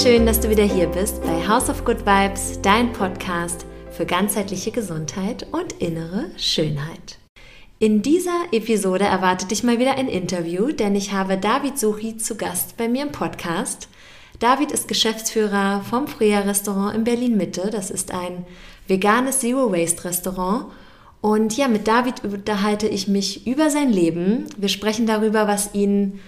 Schön, dass du wieder hier bist bei House of Good Vibes, dein Podcast für ganzheitliche Gesundheit und innere Schönheit. In dieser Episode erwartet dich mal wieder ein Interview, denn ich habe David Suchi zu Gast bei mir im Podcast. David ist Geschäftsführer vom Freya Restaurant in Berlin Mitte. Das ist ein veganes Zero Waste Restaurant. Und ja, mit David unterhalte ich mich über sein Leben. Wir sprechen darüber, was ihn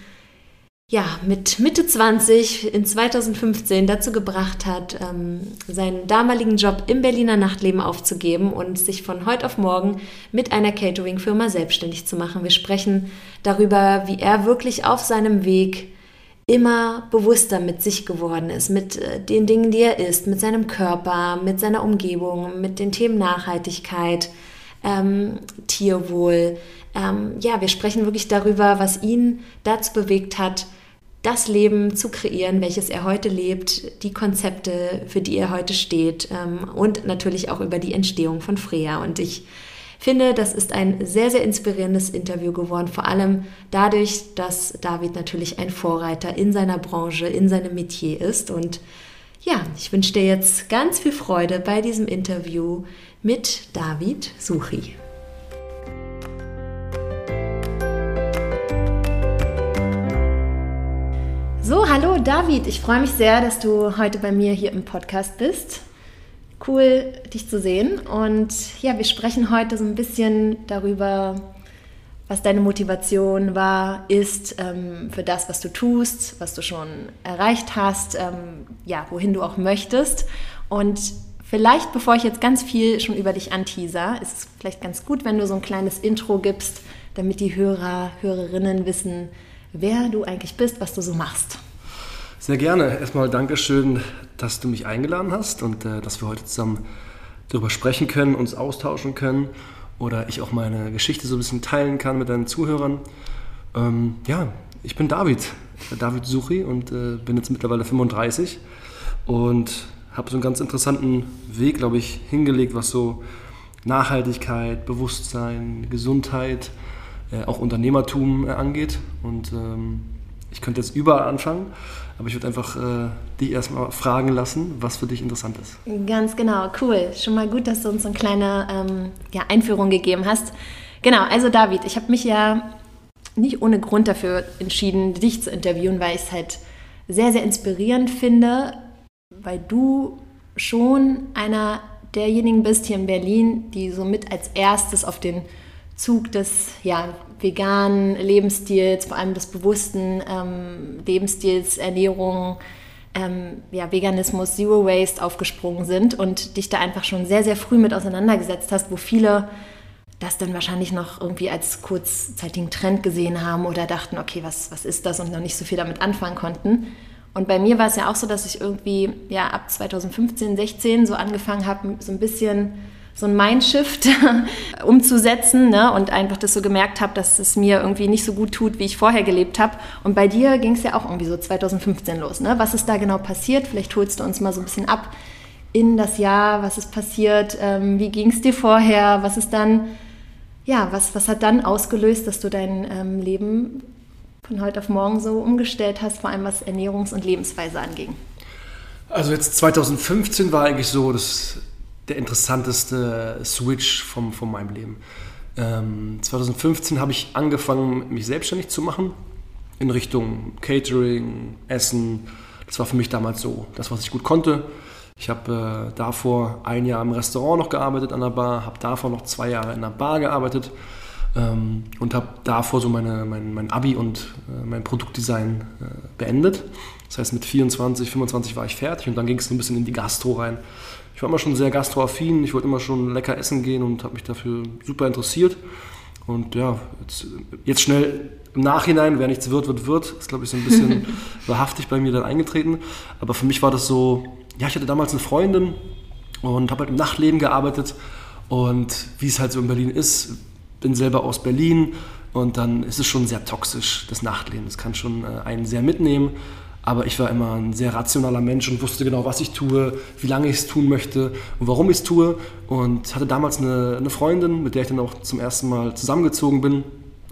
ja, mit Mitte 20 in 2015 dazu gebracht hat, ähm, seinen damaligen Job im Berliner Nachtleben aufzugeben und sich von heute auf morgen mit einer Catering-Firma selbstständig zu machen. Wir sprechen darüber, wie er wirklich auf seinem Weg immer bewusster mit sich geworden ist, mit äh, den Dingen, die er ist, mit seinem Körper, mit seiner Umgebung, mit den Themen Nachhaltigkeit, ähm, Tierwohl. Ähm, ja, wir sprechen wirklich darüber, was ihn dazu bewegt hat, das Leben zu kreieren, welches er heute lebt, die Konzepte, für die er heute steht ähm, und natürlich auch über die Entstehung von Freya. Und ich finde, das ist ein sehr, sehr inspirierendes Interview geworden, vor allem dadurch, dass David natürlich ein Vorreiter in seiner Branche, in seinem Metier ist. Und ja, ich wünsche dir jetzt ganz viel Freude bei diesem Interview mit David Suchi. So, hallo David, ich freue mich sehr, dass du heute bei mir hier im Podcast bist. Cool, dich zu sehen. Und ja, wir sprechen heute so ein bisschen darüber, was deine Motivation war, ist ähm, für das, was du tust, was du schon erreicht hast, ähm, ja, wohin du auch möchtest. Und vielleicht, bevor ich jetzt ganz viel schon über dich anteaser, ist es vielleicht ganz gut, wenn du so ein kleines Intro gibst, damit die Hörer, Hörerinnen wissen, wer du eigentlich bist, was du so machst. Sehr gerne. Erstmal Dankeschön, dass du mich eingeladen hast und äh, dass wir heute zusammen darüber sprechen können, uns austauschen können oder ich auch meine Geschichte so ein bisschen teilen kann mit deinen Zuhörern. Ähm, ja, ich bin David, David Suchi und äh, bin jetzt mittlerweile 35 und habe so einen ganz interessanten Weg, glaube ich, hingelegt, was so Nachhaltigkeit, Bewusstsein, Gesundheit, äh, auch Unternehmertum äh, angeht. Und ähm, ich könnte jetzt überall anfangen, aber ich würde einfach äh, dich erstmal fragen lassen, was für dich interessant ist. Ganz genau, cool. Schon mal gut, dass du uns so eine kleine ähm, ja, Einführung gegeben hast. Genau, also David, ich habe mich ja nicht ohne Grund dafür entschieden, dich zu interviewen, weil ich es halt sehr, sehr inspirierend finde, weil du schon einer derjenigen bist hier in Berlin, die so mit als erstes auf den Zug des ja, veganen Lebensstils, vor allem des bewussten ähm, Lebensstils, Ernährung, ähm, ja, Veganismus, Zero Waste aufgesprungen sind und dich da einfach schon sehr, sehr früh mit auseinandergesetzt hast, wo viele das dann wahrscheinlich noch irgendwie als kurzzeitigen Trend gesehen haben oder dachten, okay, was, was ist das und noch nicht so viel damit anfangen konnten. Und bei mir war es ja auch so, dass ich irgendwie ja ab 2015, 16 so angefangen habe, so ein bisschen so ein Mindshift umzusetzen ne? und einfach das so gemerkt habe, dass es mir irgendwie nicht so gut tut, wie ich vorher gelebt habe. Und bei dir ging es ja auch irgendwie so 2015 los. Ne? Was ist da genau passiert? Vielleicht holst du uns mal so ein bisschen ab in das Jahr, was ist passiert, ähm, wie ging es dir vorher, was ist dann, ja, was, was hat dann ausgelöst, dass du dein ähm, Leben von heute auf morgen so umgestellt hast, vor allem was Ernährungs- und Lebensweise anging? Also jetzt 2015 war eigentlich so das der interessanteste Switch vom, von meinem Leben. Ähm, 2015 habe ich angefangen, mich selbstständig zu machen in Richtung Catering, Essen. Das war für mich damals so das, was ich gut konnte. Ich habe äh, davor ein Jahr im Restaurant noch gearbeitet an der Bar, habe davor noch zwei Jahre in der Bar gearbeitet ähm, und habe davor so meine, mein, mein Abi und äh, mein Produktdesign äh, beendet. Das heißt, mit 24, 25 war ich fertig und dann ging es ein bisschen in die Gastro rein ich war immer schon sehr gastroaffin, ich wollte immer schon lecker essen gehen und habe mich dafür super interessiert. Und ja, jetzt, jetzt, schnell im Nachhinein, wer nichts wird, wird, wird, ist glaube ich so ein bisschen wahrhaftig bei mir dann eingetreten. Aber für mich war das so, ja, ich hatte damals eine Freundin und habe halt im Nachtleben gearbeitet. Und wie es halt so in Berlin ist, bin selber aus Berlin und dann ist es schon sehr toxisch, das Nachtleben. Das kann schon äh, einen sehr mitnehmen. Aber ich war immer ein sehr rationaler Mensch und wusste genau, was ich tue, wie lange ich es tun möchte und warum ich es tue. Und hatte damals eine, eine, Freundin, mit der ich dann auch zum ersten Mal zusammengezogen bin.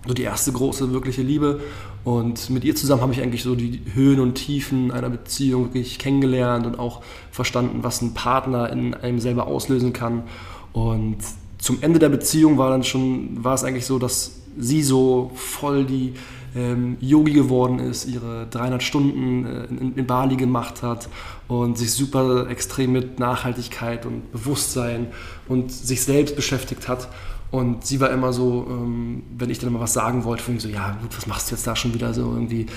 So die erste große, wirkliche Liebe. Und mit ihr zusammen habe ich eigentlich so die Höhen und Tiefen einer Beziehung wirklich kennengelernt und auch verstanden, was ein Partner in einem selber auslösen kann. Und zum Ende der Beziehung war dann schon, war es eigentlich so, dass sie so voll die ähm, Yogi geworden ist, ihre 300 Stunden äh, in, in, Bali gemacht hat und sich super extrem mit Nachhaltigkeit und Bewusstsein und sich selbst beschäftigt hat. Und sie war immer so, ähm, wenn ich dann mal was sagen wollte, von so, ja gut, was machst du jetzt da schon wieder so irgendwie,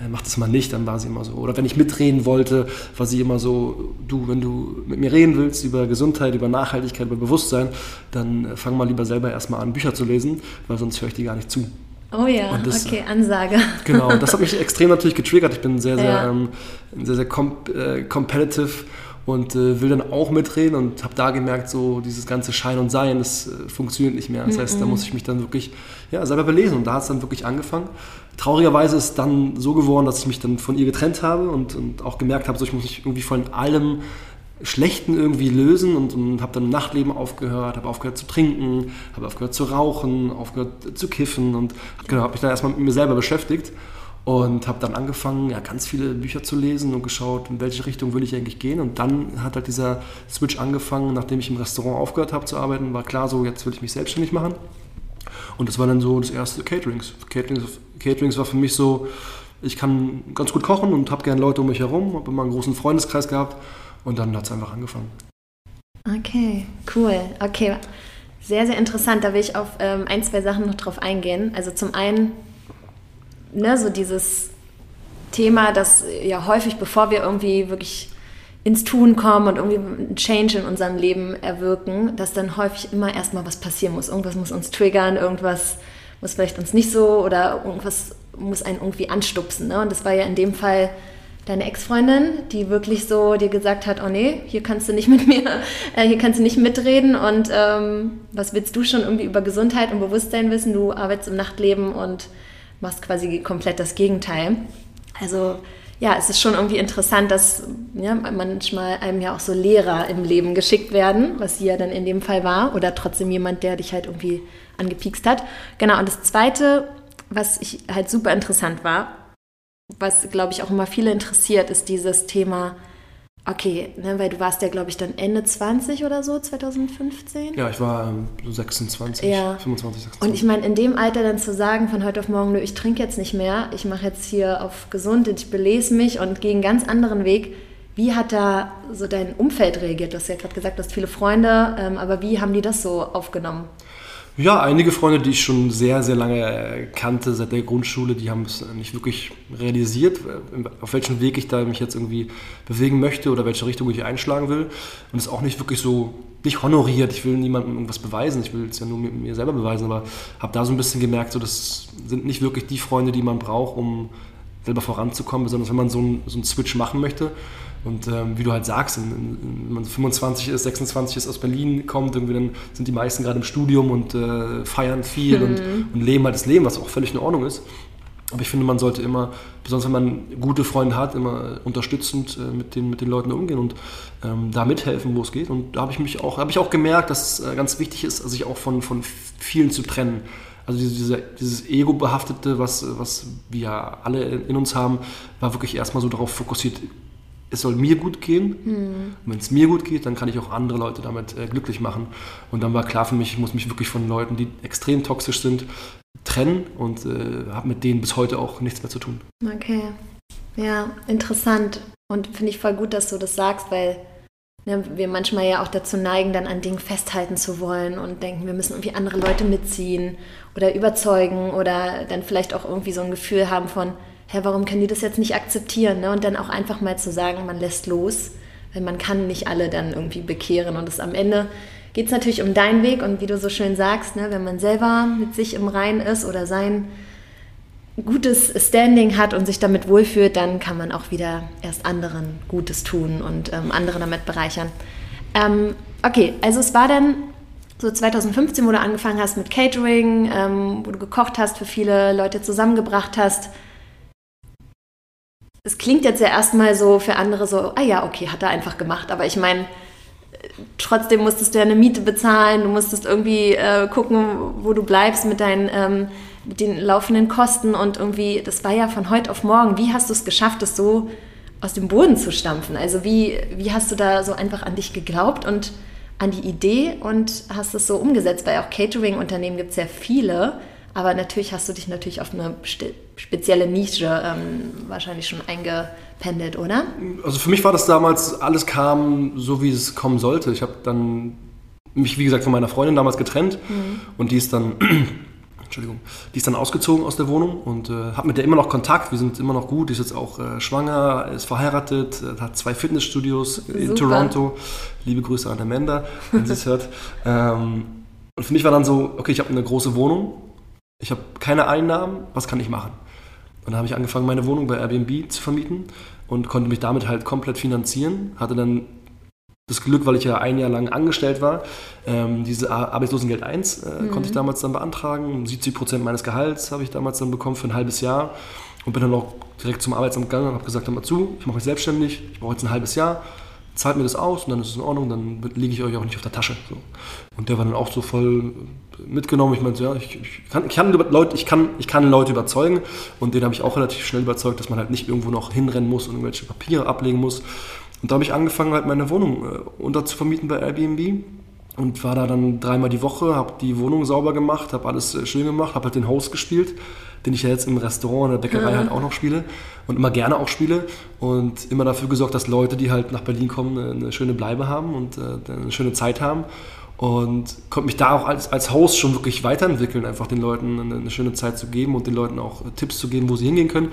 äh, mach das mal nicht, dann war sie immer so. Oder wenn ich mitreden wollte, war sie immer so, du, wenn du mit mir reden willst über Gesundheit, über Nachhaltigkeit, über Bewusstsein, dann äh, fang mal lieber selber erstmal an, Bücher zu lesen, weil sonst höre ich dir gar nicht zu. Oh ja, das, okay, Ansage. Genau, das hat mich extrem natürlich getriggert. Ich bin sehr, sehr, ja. ähm, sehr, sehr comp äh, competitive und äh, will dann auch mitreden und habe da gemerkt, so dieses ganze Schein und Sein, das äh, funktioniert nicht mehr. Das heißt, da muss ich mich dann wirklich ja, selber belesen und da hat es dann wirklich angefangen. Traurigerweise ist es dann so geworden, dass ich mich dann von ihr getrennt habe und, und auch gemerkt habe, so ich muss mich irgendwie von allem Schlechten irgendwie lösen und, und habe dann im Nachtleben aufgehört, habe aufgehört zu trinken, habe aufgehört zu rauchen, aufgehört zu kiffen und genau, habe mich dann erstmal mit mir selber beschäftigt und habe dann angefangen, ja, ganz viele Bücher zu lesen und geschaut, in welche Richtung will ich eigentlich gehen. Und dann hat halt dieser Switch angefangen, nachdem ich im Restaurant aufgehört habe zu arbeiten, war klar so, jetzt will ich mich selbstständig machen. Und das war dann so das erste Caterings. Caterings, Caterings war für mich so, ich kann ganz gut kochen und habe gerne Leute um mich herum, habe immer einen großen Freundeskreis gehabt und dann hat es einfach angefangen. Okay, cool. Okay, sehr, sehr interessant. Da will ich auf ähm, ein, zwei Sachen noch drauf eingehen. Also zum einen ne, so dieses Thema, das ja häufig, bevor wir irgendwie wirklich ins Tun kommen und irgendwie einen Change in unserem Leben erwirken, dass dann häufig immer erstmal was passieren muss. Irgendwas muss uns triggern, irgendwas muss vielleicht uns nicht so oder irgendwas muss einen irgendwie anstupsen. Ne? Und das war ja in dem Fall deine Ex-Freundin, die wirklich so dir gesagt hat, oh nee, hier kannst du nicht mit mir, äh, hier kannst du nicht mitreden und ähm, was willst du schon irgendwie über Gesundheit und Bewusstsein wissen? Du arbeitest im Nachtleben und machst quasi komplett das Gegenteil. Also ja, es ist schon irgendwie interessant, dass ja, manchmal einem ja auch so Lehrer im Leben geschickt werden, was sie ja dann in dem Fall war, oder trotzdem jemand, der dich halt irgendwie angepiekst hat. Genau, und das Zweite, was ich halt super interessant war, was glaube ich auch immer viele interessiert, ist dieses Thema Okay, ne, weil du warst ja, glaube ich, dann Ende 20 oder so, 2015? Ja, ich war ähm, so 26, ja. 25, 26. Und ich meine, in dem Alter dann zu sagen, von heute auf morgen, nö, ich trinke jetzt nicht mehr, ich mache jetzt hier auf gesund, ich belese mich und gehe einen ganz anderen Weg. Wie hat da so dein Umfeld reagiert? Du hast ja gerade gesagt, du hast viele Freunde, ähm, aber wie haben die das so aufgenommen? Ja, einige Freunde, die ich schon sehr, sehr lange kannte, seit der Grundschule, die haben es nicht wirklich realisiert, auf welchem Weg ich da mich jetzt irgendwie bewegen möchte oder welche Richtung ich einschlagen will. Und es auch nicht wirklich so, nicht honoriert. Ich will niemandem irgendwas beweisen, ich will es ja nur mit mir selber beweisen, aber habe da so ein bisschen gemerkt, so, das sind nicht wirklich die Freunde, die man braucht, um selber voranzukommen, besonders wenn man so einen, so einen Switch machen möchte und ähm, wie du halt sagst, wenn man 25 ist, 26 ist, aus Berlin kommt, irgendwie dann sind die meisten gerade im Studium und äh, feiern viel mhm. und, und, leben halt das Leben, was auch völlig in Ordnung ist. Aber ich finde, man sollte immer, besonders wenn man gute Freunde hat, immer unterstützend äh, mit, den, mit den Leuten umgehen und ähm, da mithelfen, wo es geht. Und da habe ich mich auch, habe ich auch gemerkt, dass es äh, ganz wichtig ist, sich auch von, von vielen zu trennen. Also diese, dieses Ego-behaftete, was, was wir alle in uns haben, war wirklich erstmal so darauf fokussiert, es soll mir gut gehen. Mhm. wenn es mir gut geht, dann kann ich auch andere Leute damit äh, glücklich machen. Und dann war klar für mich, ich muss mich wirklich von Leuten, die extrem toxisch sind, trennen und äh, habe mit denen bis heute auch nichts mehr zu tun. Okay. Ja, interessant. Und finde ich voll gut, dass du das sagst, weil ne, wir manchmal ja auch dazu neigen, dann an Dingen festhalten zu wollen und denken, wir müssen irgendwie andere Leute mitziehen oder überzeugen oder dann vielleicht auch irgendwie so ein Gefühl haben von, hä, warum können die das jetzt nicht akzeptieren? Ne? Und dann auch einfach mal zu sagen, man lässt los, weil man kann nicht alle dann irgendwie bekehren. Und das am Ende geht es natürlich um deinen Weg und wie du so schön sagst, ne, wenn man selber mit sich im Rein ist oder sein gutes Standing hat und sich damit wohlfühlt, dann kann man auch wieder erst anderen Gutes tun und ähm, andere damit bereichern. Ähm, okay, also es war dann so 2015, wo du angefangen hast mit Catering, ähm, wo du gekocht hast, für viele Leute zusammengebracht hast. Es klingt jetzt ja erstmal so für andere so, ah ja, okay, hat er einfach gemacht. Aber ich meine, trotzdem musstest du ja eine Miete bezahlen, du musstest irgendwie äh, gucken, wo du bleibst mit deinen ähm, mit den laufenden Kosten und irgendwie, das war ja von heute auf morgen. Wie hast du es geschafft, das so aus dem Boden zu stampfen? Also wie, wie hast du da so einfach an dich geglaubt und an die Idee und hast es so umgesetzt? Weil auch Catering-Unternehmen gibt es ja viele, aber natürlich hast du dich natürlich auf eine spezielle Nische ähm, wahrscheinlich schon eingependelt, oder? Also für mich war das damals, alles kam so, wie es kommen sollte. Ich habe dann mich, wie gesagt, von meiner Freundin damals getrennt mhm. und die ist dann Entschuldigung, die ist dann ausgezogen aus der Wohnung und äh, habe mit der immer noch Kontakt. Wir sind immer noch gut. Die ist jetzt auch äh, schwanger, ist verheiratet, äh, hat zwei Fitnessstudios Super. in Toronto. Liebe Grüße an Amanda, wenn sie es hört. Ähm, und für mich war dann so, okay, ich habe eine große Wohnung, ich habe keine Einnahmen, was kann ich machen? Und dann habe ich angefangen, meine Wohnung bei Airbnb zu vermieten und konnte mich damit halt komplett finanzieren. Hatte dann das Glück, weil ich ja ein Jahr lang angestellt war. Ähm, diese Arbeitslosengeld 1 äh, mhm. konnte ich damals dann beantragen. 70 Prozent meines Gehalts habe ich damals dann bekommen für ein halbes Jahr und bin dann auch direkt zum Arbeitsamt gegangen und habe gesagt, hör mal zu, ich mache mich selbstständig, ich brauche jetzt ein halbes Jahr, zahlt mir das aus und dann ist es in Ordnung, dann liege ich euch auch nicht auf der Tasche. So. Und der war dann auch so voll mitgenommen. Ich meinte, ja, ich, ich, kann, ich, kann Leute, ich, kann, ich kann Leute überzeugen und den habe ich auch relativ schnell überzeugt, dass man halt nicht irgendwo noch hinrennen muss und irgendwelche Papiere ablegen muss. Und da habe ich angefangen, halt meine Wohnung äh, unterzuvermieten bei Airbnb und war da dann dreimal die Woche, habe die Wohnung sauber gemacht, habe alles äh, schön gemacht, habe halt den Host gespielt, den ich ja jetzt im Restaurant, in der Bäckerei ja. halt auch noch spiele und immer gerne auch spiele und immer dafür gesorgt, dass Leute, die halt nach Berlin kommen, eine schöne Bleibe haben und äh, eine schöne Zeit haben und konnte mich da auch als, als Host schon wirklich weiterentwickeln, einfach den Leuten eine, eine schöne Zeit zu geben und den Leuten auch Tipps zu geben, wo sie hingehen können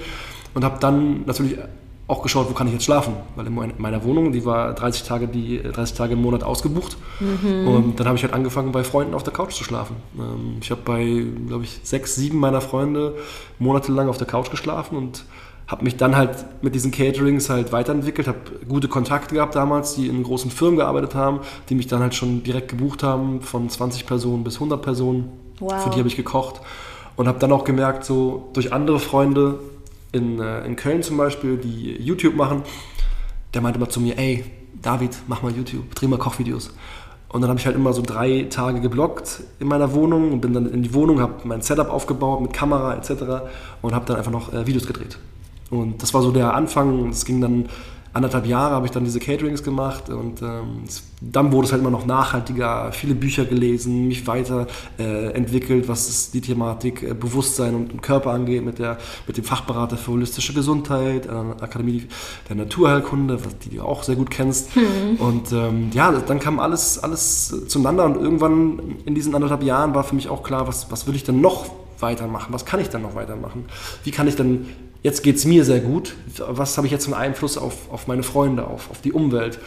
und habe dann natürlich auch geschaut, wo kann ich jetzt schlafen, weil in meiner Wohnung, die war 30 Tage, die, 30 Tage im Monat ausgebucht mhm. und dann habe ich halt angefangen, bei Freunden auf der Couch zu schlafen. Ähm, ich habe bei, glaube ich, sechs, sieben meiner Freunde monatelang auf der Couch geschlafen und habe mich dann halt mit diesen Caterings halt weiterentwickelt, habe gute Kontakte gehabt damals, die in großen Firmen gearbeitet haben, die mich dann halt schon direkt gebucht haben, von 20 Personen bis 100 Personen. Wow. Für die habe ich gekocht und habe dann auch gemerkt, so durch andere Freunde, in, äh, in Köln zum Beispiel, die YouTube machen, der meinte immer zu mir, ey, David, mach mal YouTube, dreh mal Kochvideos. Und dann habe ich halt immer so drei Tage geblockt in meiner Wohnung und bin dann in die Wohnung, habe mein Setup aufgebaut mit Kamera etc. und habe dann einfach noch äh, Videos gedreht. Und das war so der Anfang. Es ging dann anderthalb Jahre habe ich dann diese Caterings gemacht und ähm, dann wurde es halt immer noch nachhaltiger, viele Bücher gelesen, mich weiterentwickelt, äh, was die Thematik äh, Bewusstsein und, und, Körper angeht, mit, der, mit dem Fachberater für holistische Gesundheit, äh, Akademie der Naturheilkunde, was die du auch sehr gut kennst. Mhm. Und ähm, ja, dann kam alles, alles zueinander und irgendwann in diesen anderthalb Jahren war für mich auch klar, was, was will ich denn noch weitermachen? Was kann ich dann noch weitermachen? Wie kann ich denn jetzt geht es mir sehr gut, was habe ich jetzt für einen Einfluss auf, auf meine Freunde, auf, auf die Umwelt?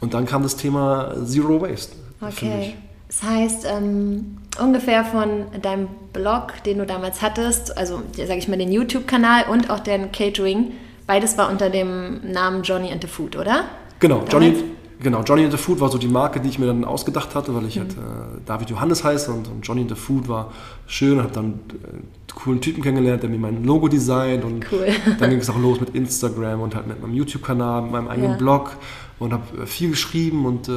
Und dann kam das Thema Zero Waste. Okay. Das heißt, ähm, ungefähr von deinem Blog, den du damals hattest, also sage ich mal den YouTube-Kanal und auch den Catering, beides war unter dem Namen Johnny and the Food, oder? Genau, Johnny, Genau, Johnny and the Food war so die Marke, die ich mir dann ausgedacht hatte, weil ich mhm. halt äh, David Johannes heiße und, und, Johnny and the Food war schön. Ich habe dann äh, coolen Typen kennengelernt, der mir mein Logo designt und cool. dann ging es auch los mit Instagram und halt mit meinem YouTube-Kanal, mit meinem eigenen ja. Blog und habe äh, viel geschrieben und äh,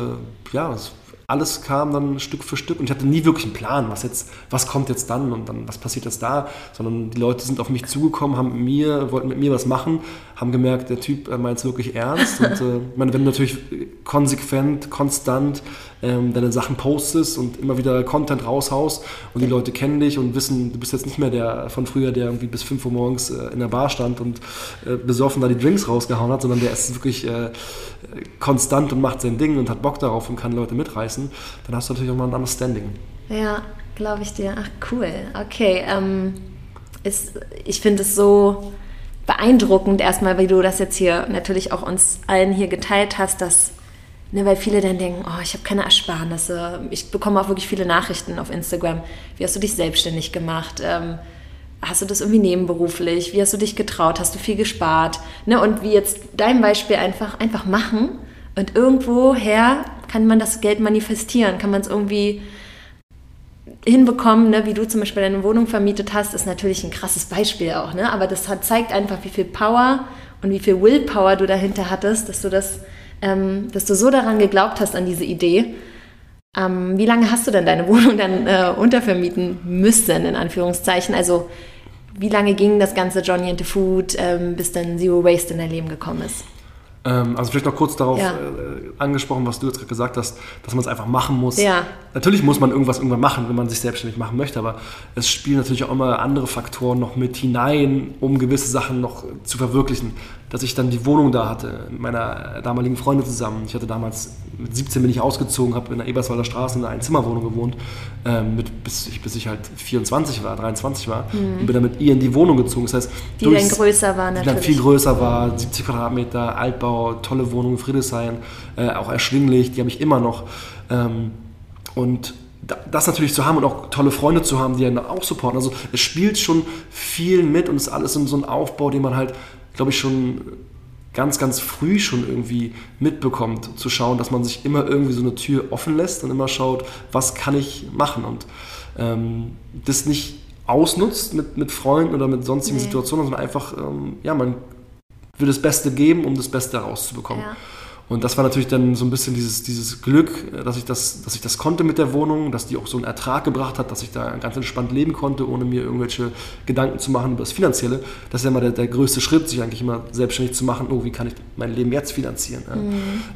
ja, es alles kam dann Stück für Stück und ich hatte nie wirklich einen Plan, was jetzt, was kommt jetzt dann und dann, was passiert jetzt da, sondern die Leute sind auf mich zugekommen, haben mir, wollten mit mir was machen, haben gemerkt, der Typ meint es wirklich ernst und äh, meine, wenn du natürlich konsequent, konstant ähm, deine Sachen postest und immer wieder Content raushaust und die Leute kennen dich und wissen, du bist jetzt nicht mehr der von früher, der irgendwie bis 5 Uhr morgens äh, in der Bar stand und äh, besoffen da die Drinks rausgehauen hat, sondern der ist wirklich äh, konstant und macht sein Ding und hat Bock darauf und kann Leute mitreißen, dann hast du natürlich auch mal ein anderes Standing. Ja, glaube ich dir. Ach cool. Okay. Ähm, ist, ich finde es so beeindruckend erstmal, wie du das jetzt hier natürlich auch uns allen hier geteilt hast, dass Ne, weil viele dann denken, oh, ich habe keine Ersparnisse. Ich bekomme auch wirklich viele Nachrichten auf Instagram. Wie hast du dich selbstständig gemacht? Ähm, hast du das irgendwie nebenberuflich? Wie hast du dich getraut? Hast du viel gespart? Ne, und wie jetzt dein Beispiel einfach, einfach machen. Und irgendwoher kann man das Geld manifestieren, kann man es irgendwie hinbekommen, ne? wie du zum Beispiel deine Wohnung vermietet hast, ist natürlich ein krasses Beispiel auch. Ne? Aber das hat, zeigt einfach, wie viel Power und wie viel Willpower du dahinter hattest, dass du das ähm, dass du so daran geglaubt hast, an diese Idee. Ähm, wie lange hast du denn deine Wohnung dann äh, untervermieten müssen, in Anführungszeichen? Also wie lange ging das ganze Johnny and the Food, ähm, bis dann Zero Waste in dein Leben gekommen ist? Ähm, also vielleicht noch kurz darauf Ja. äh, angesprochen, was du jetzt gerade gesagt hast, dass man es einfach machen muss. Ja. Natürlich muss man irgendwas irgendwann machen, wenn man sich selbstständig machen möchte, aber es spielen natürlich auch immer andere Faktoren noch mit hinein, um gewisse Sachen noch zu verwirklichen. Dass ich dann die Wohnung da hatte, mit meiner damaligen Freundin zusammen. Ich hatte damals, mit 17 bin ich ausgezogen, habe in der Eberswalder Straße in einer Einzimmerwohnung gewohnt, ähm, mit, bis, ich, bis ich halt 24 war, 23 war und bin dann mit ihr in die Wohnung gezogen. Das heißt, Mhm. Die dann durchs- größer war die dann natürlich. viel größer war, 70 Quadratmeter, Altbau, tolle Wohnung in Friedrichshain, äh, auch erschwinglich, die habe ich immer noch. Ähm, und da- das natürlich zu haben und auch tolle Freunde zu haben, die einen auch supporten. Also es spielt schon viel mit und es ist alles so so ein Aufbau, den man halt, glaube ich, schon ganz, ganz früh schon irgendwie mitbekommt, zu schauen, dass man sich immer irgendwie so eine Tür offen lässt und immer schaut, was kann ich machen und ähm, das nicht ausnutzt mit, mit Freunden oder mit sonstigen Nee. Situationen, sondern einfach, ähm, ja, man will das Beste geben, um das Beste herauszubekommen. Ja. Und das war natürlich dann so ein bisschen dieses, dieses Glück, dass ich das, dass ich das konnte mit der Wohnung, dass die auch so einen Ertrag gebracht hat, dass ich da ganz entspannt leben konnte, ohne mir irgendwelche Gedanken zu machen über das Finanzielle. Das ist ja immer der, der größte Schritt, sich eigentlich immer selbstständig zu machen, oh, wie kann ich mein Leben jetzt finanzieren.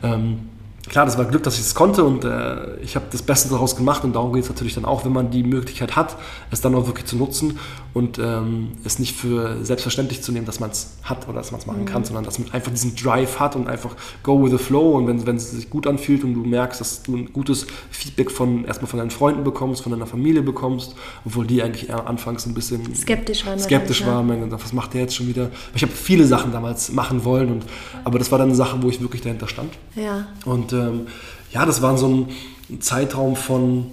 ja. Ähm, klar, das war Glück, dass ich es konnte und äh, ich habe das Beste daraus gemacht und darum geht es natürlich dann auch, wenn man die Möglichkeit hat, es dann auch wirklich zu nutzen und ähm, es nicht für selbstverständlich zu nehmen, dass man es hat oder dass man es machen kann, sondern dass man einfach diesen Drive hat und einfach go with the flow und wenn, wenn es sich gut anfühlt und du merkst, dass du ein gutes Feedback von erstmal von deinen Freunden bekommst, von deiner Familie bekommst, obwohl die eigentlich eher anfangs ein bisschen Skeptisch waren skeptisch waren, gedacht, was macht der jetzt schon wieder? Ich habe viele Sachen damals machen wollen und aber das war dann eine Sache, wo ich wirklich dahinter stand. Ja. Und ähm, ja, das war so ein Zeitraum von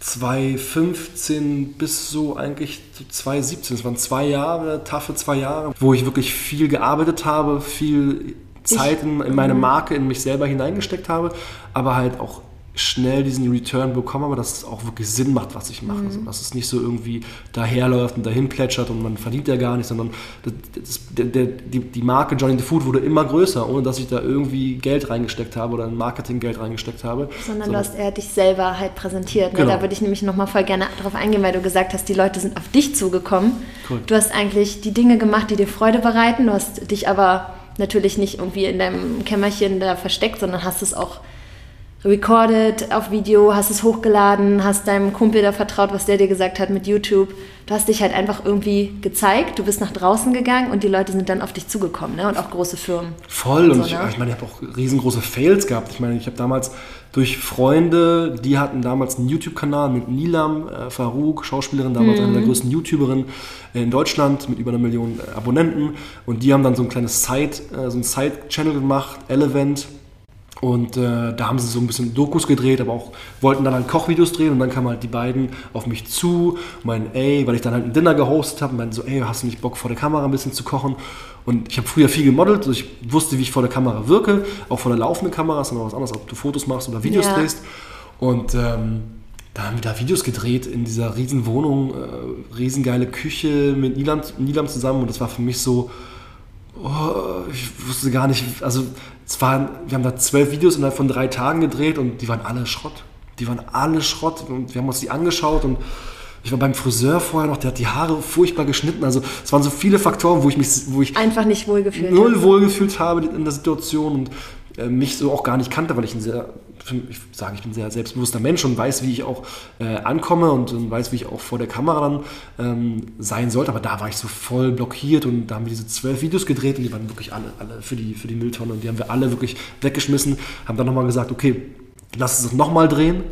2015 bis so eigentlich zu 2017. Es waren zwei Jahre, taffe zwei Jahre, wo ich wirklich viel gearbeitet habe, viel Zeit in, in meine Marke, in mich selber hineingesteckt habe, aber halt auch schnell diesen Return bekommen habe, dass es auch wirklich Sinn macht, was ich mache. Also, dass es nicht so irgendwie daherläuft und dahin plätschert und man verdient ja gar nicht, sondern das, das, der, der, die, die Marke Johnny the Food wurde immer größer, ohne dass ich da irgendwie Geld reingesteckt habe oder ein Marketinggeld reingesteckt habe. Sondern du hast eher dich selber halt präsentiert. Ne? Genau. Da würde ich nämlich nochmal voll gerne drauf eingehen, weil du gesagt hast, die Leute sind auf dich zugekommen. Korrekt. Du hast eigentlich die Dinge gemacht, die dir Freude bereiten. Du hast dich aber natürlich nicht irgendwie in deinem Kämmerchen da versteckt, sondern hast es auch recorded auf Video, hast es hochgeladen, hast deinem Kumpel da vertraut, was der dir gesagt hat mit YouTube. Du hast dich halt einfach irgendwie gezeigt, du bist nach draußen gegangen und die Leute sind dann auf dich zugekommen ne? und auch große Firmen. Voll und So, ich, ne? ich meine, ich habe auch riesengroße Fails gehabt. Ich meine, ich habe damals durch Freunde, die hatten damals einen YouTube-Kanal mit Nilam äh, Farouk, Schauspielerin, damals eine Mhm. der größten YouTuberin in Deutschland mit über einer Million äh, Abonnenten und die haben dann so ein kleines Side, äh, so ein Side-Channel gemacht, Elevent. Und äh, da haben sie so ein bisschen Dokus gedreht, aber auch wollten dann halt Kochvideos drehen und dann kamen halt die beiden auf mich zu und meinen, ey, weil ich dann halt ein Dinner gehostet habe, und meinten so, ey, hast du nicht Bock vor der Kamera ein bisschen zu kochen? Und ich habe früher viel gemodelt, also ich wusste, wie ich vor der Kamera wirke, auch vor der laufenden Kamera, ist noch was anderes, ob du Fotos machst oder Videos Ja. drehst. Und ähm, da haben wir da Videos gedreht in dieser riesen Wohnung, äh, riesengeile Küche mit Nilam, Nilam zusammen und das war für mich so, Oh, ich wusste gar nicht, also es waren, wir haben da zwölf Videos innerhalb von drei Tagen gedreht und die waren alle Schrott. Die waren alle Schrott und wir haben uns die angeschaut und ich war beim Friseur vorher noch, der hat die Haare furchtbar geschnitten. Also es waren so viele Faktoren, wo ich mich, wo ich Einfach nicht wohlgefühlt. null wohlgefühlt habe in der Situation und mich so auch gar nicht kannte, weil ich ein sehr, ich sage, ich bin ein sehr selbstbewusster Mensch und weiß, wie ich auch äh, ankomme und, und weiß, wie ich auch vor der Kamera dann ähm, sein sollte. Aber da war ich so voll blockiert und da haben wir diese zwölf Videos gedreht und die waren wirklich alle, alle für, die, für die Mülltonne und die haben wir alle wirklich weggeschmissen. Haben dann nochmal gesagt, okay, lass es nochmal drehen.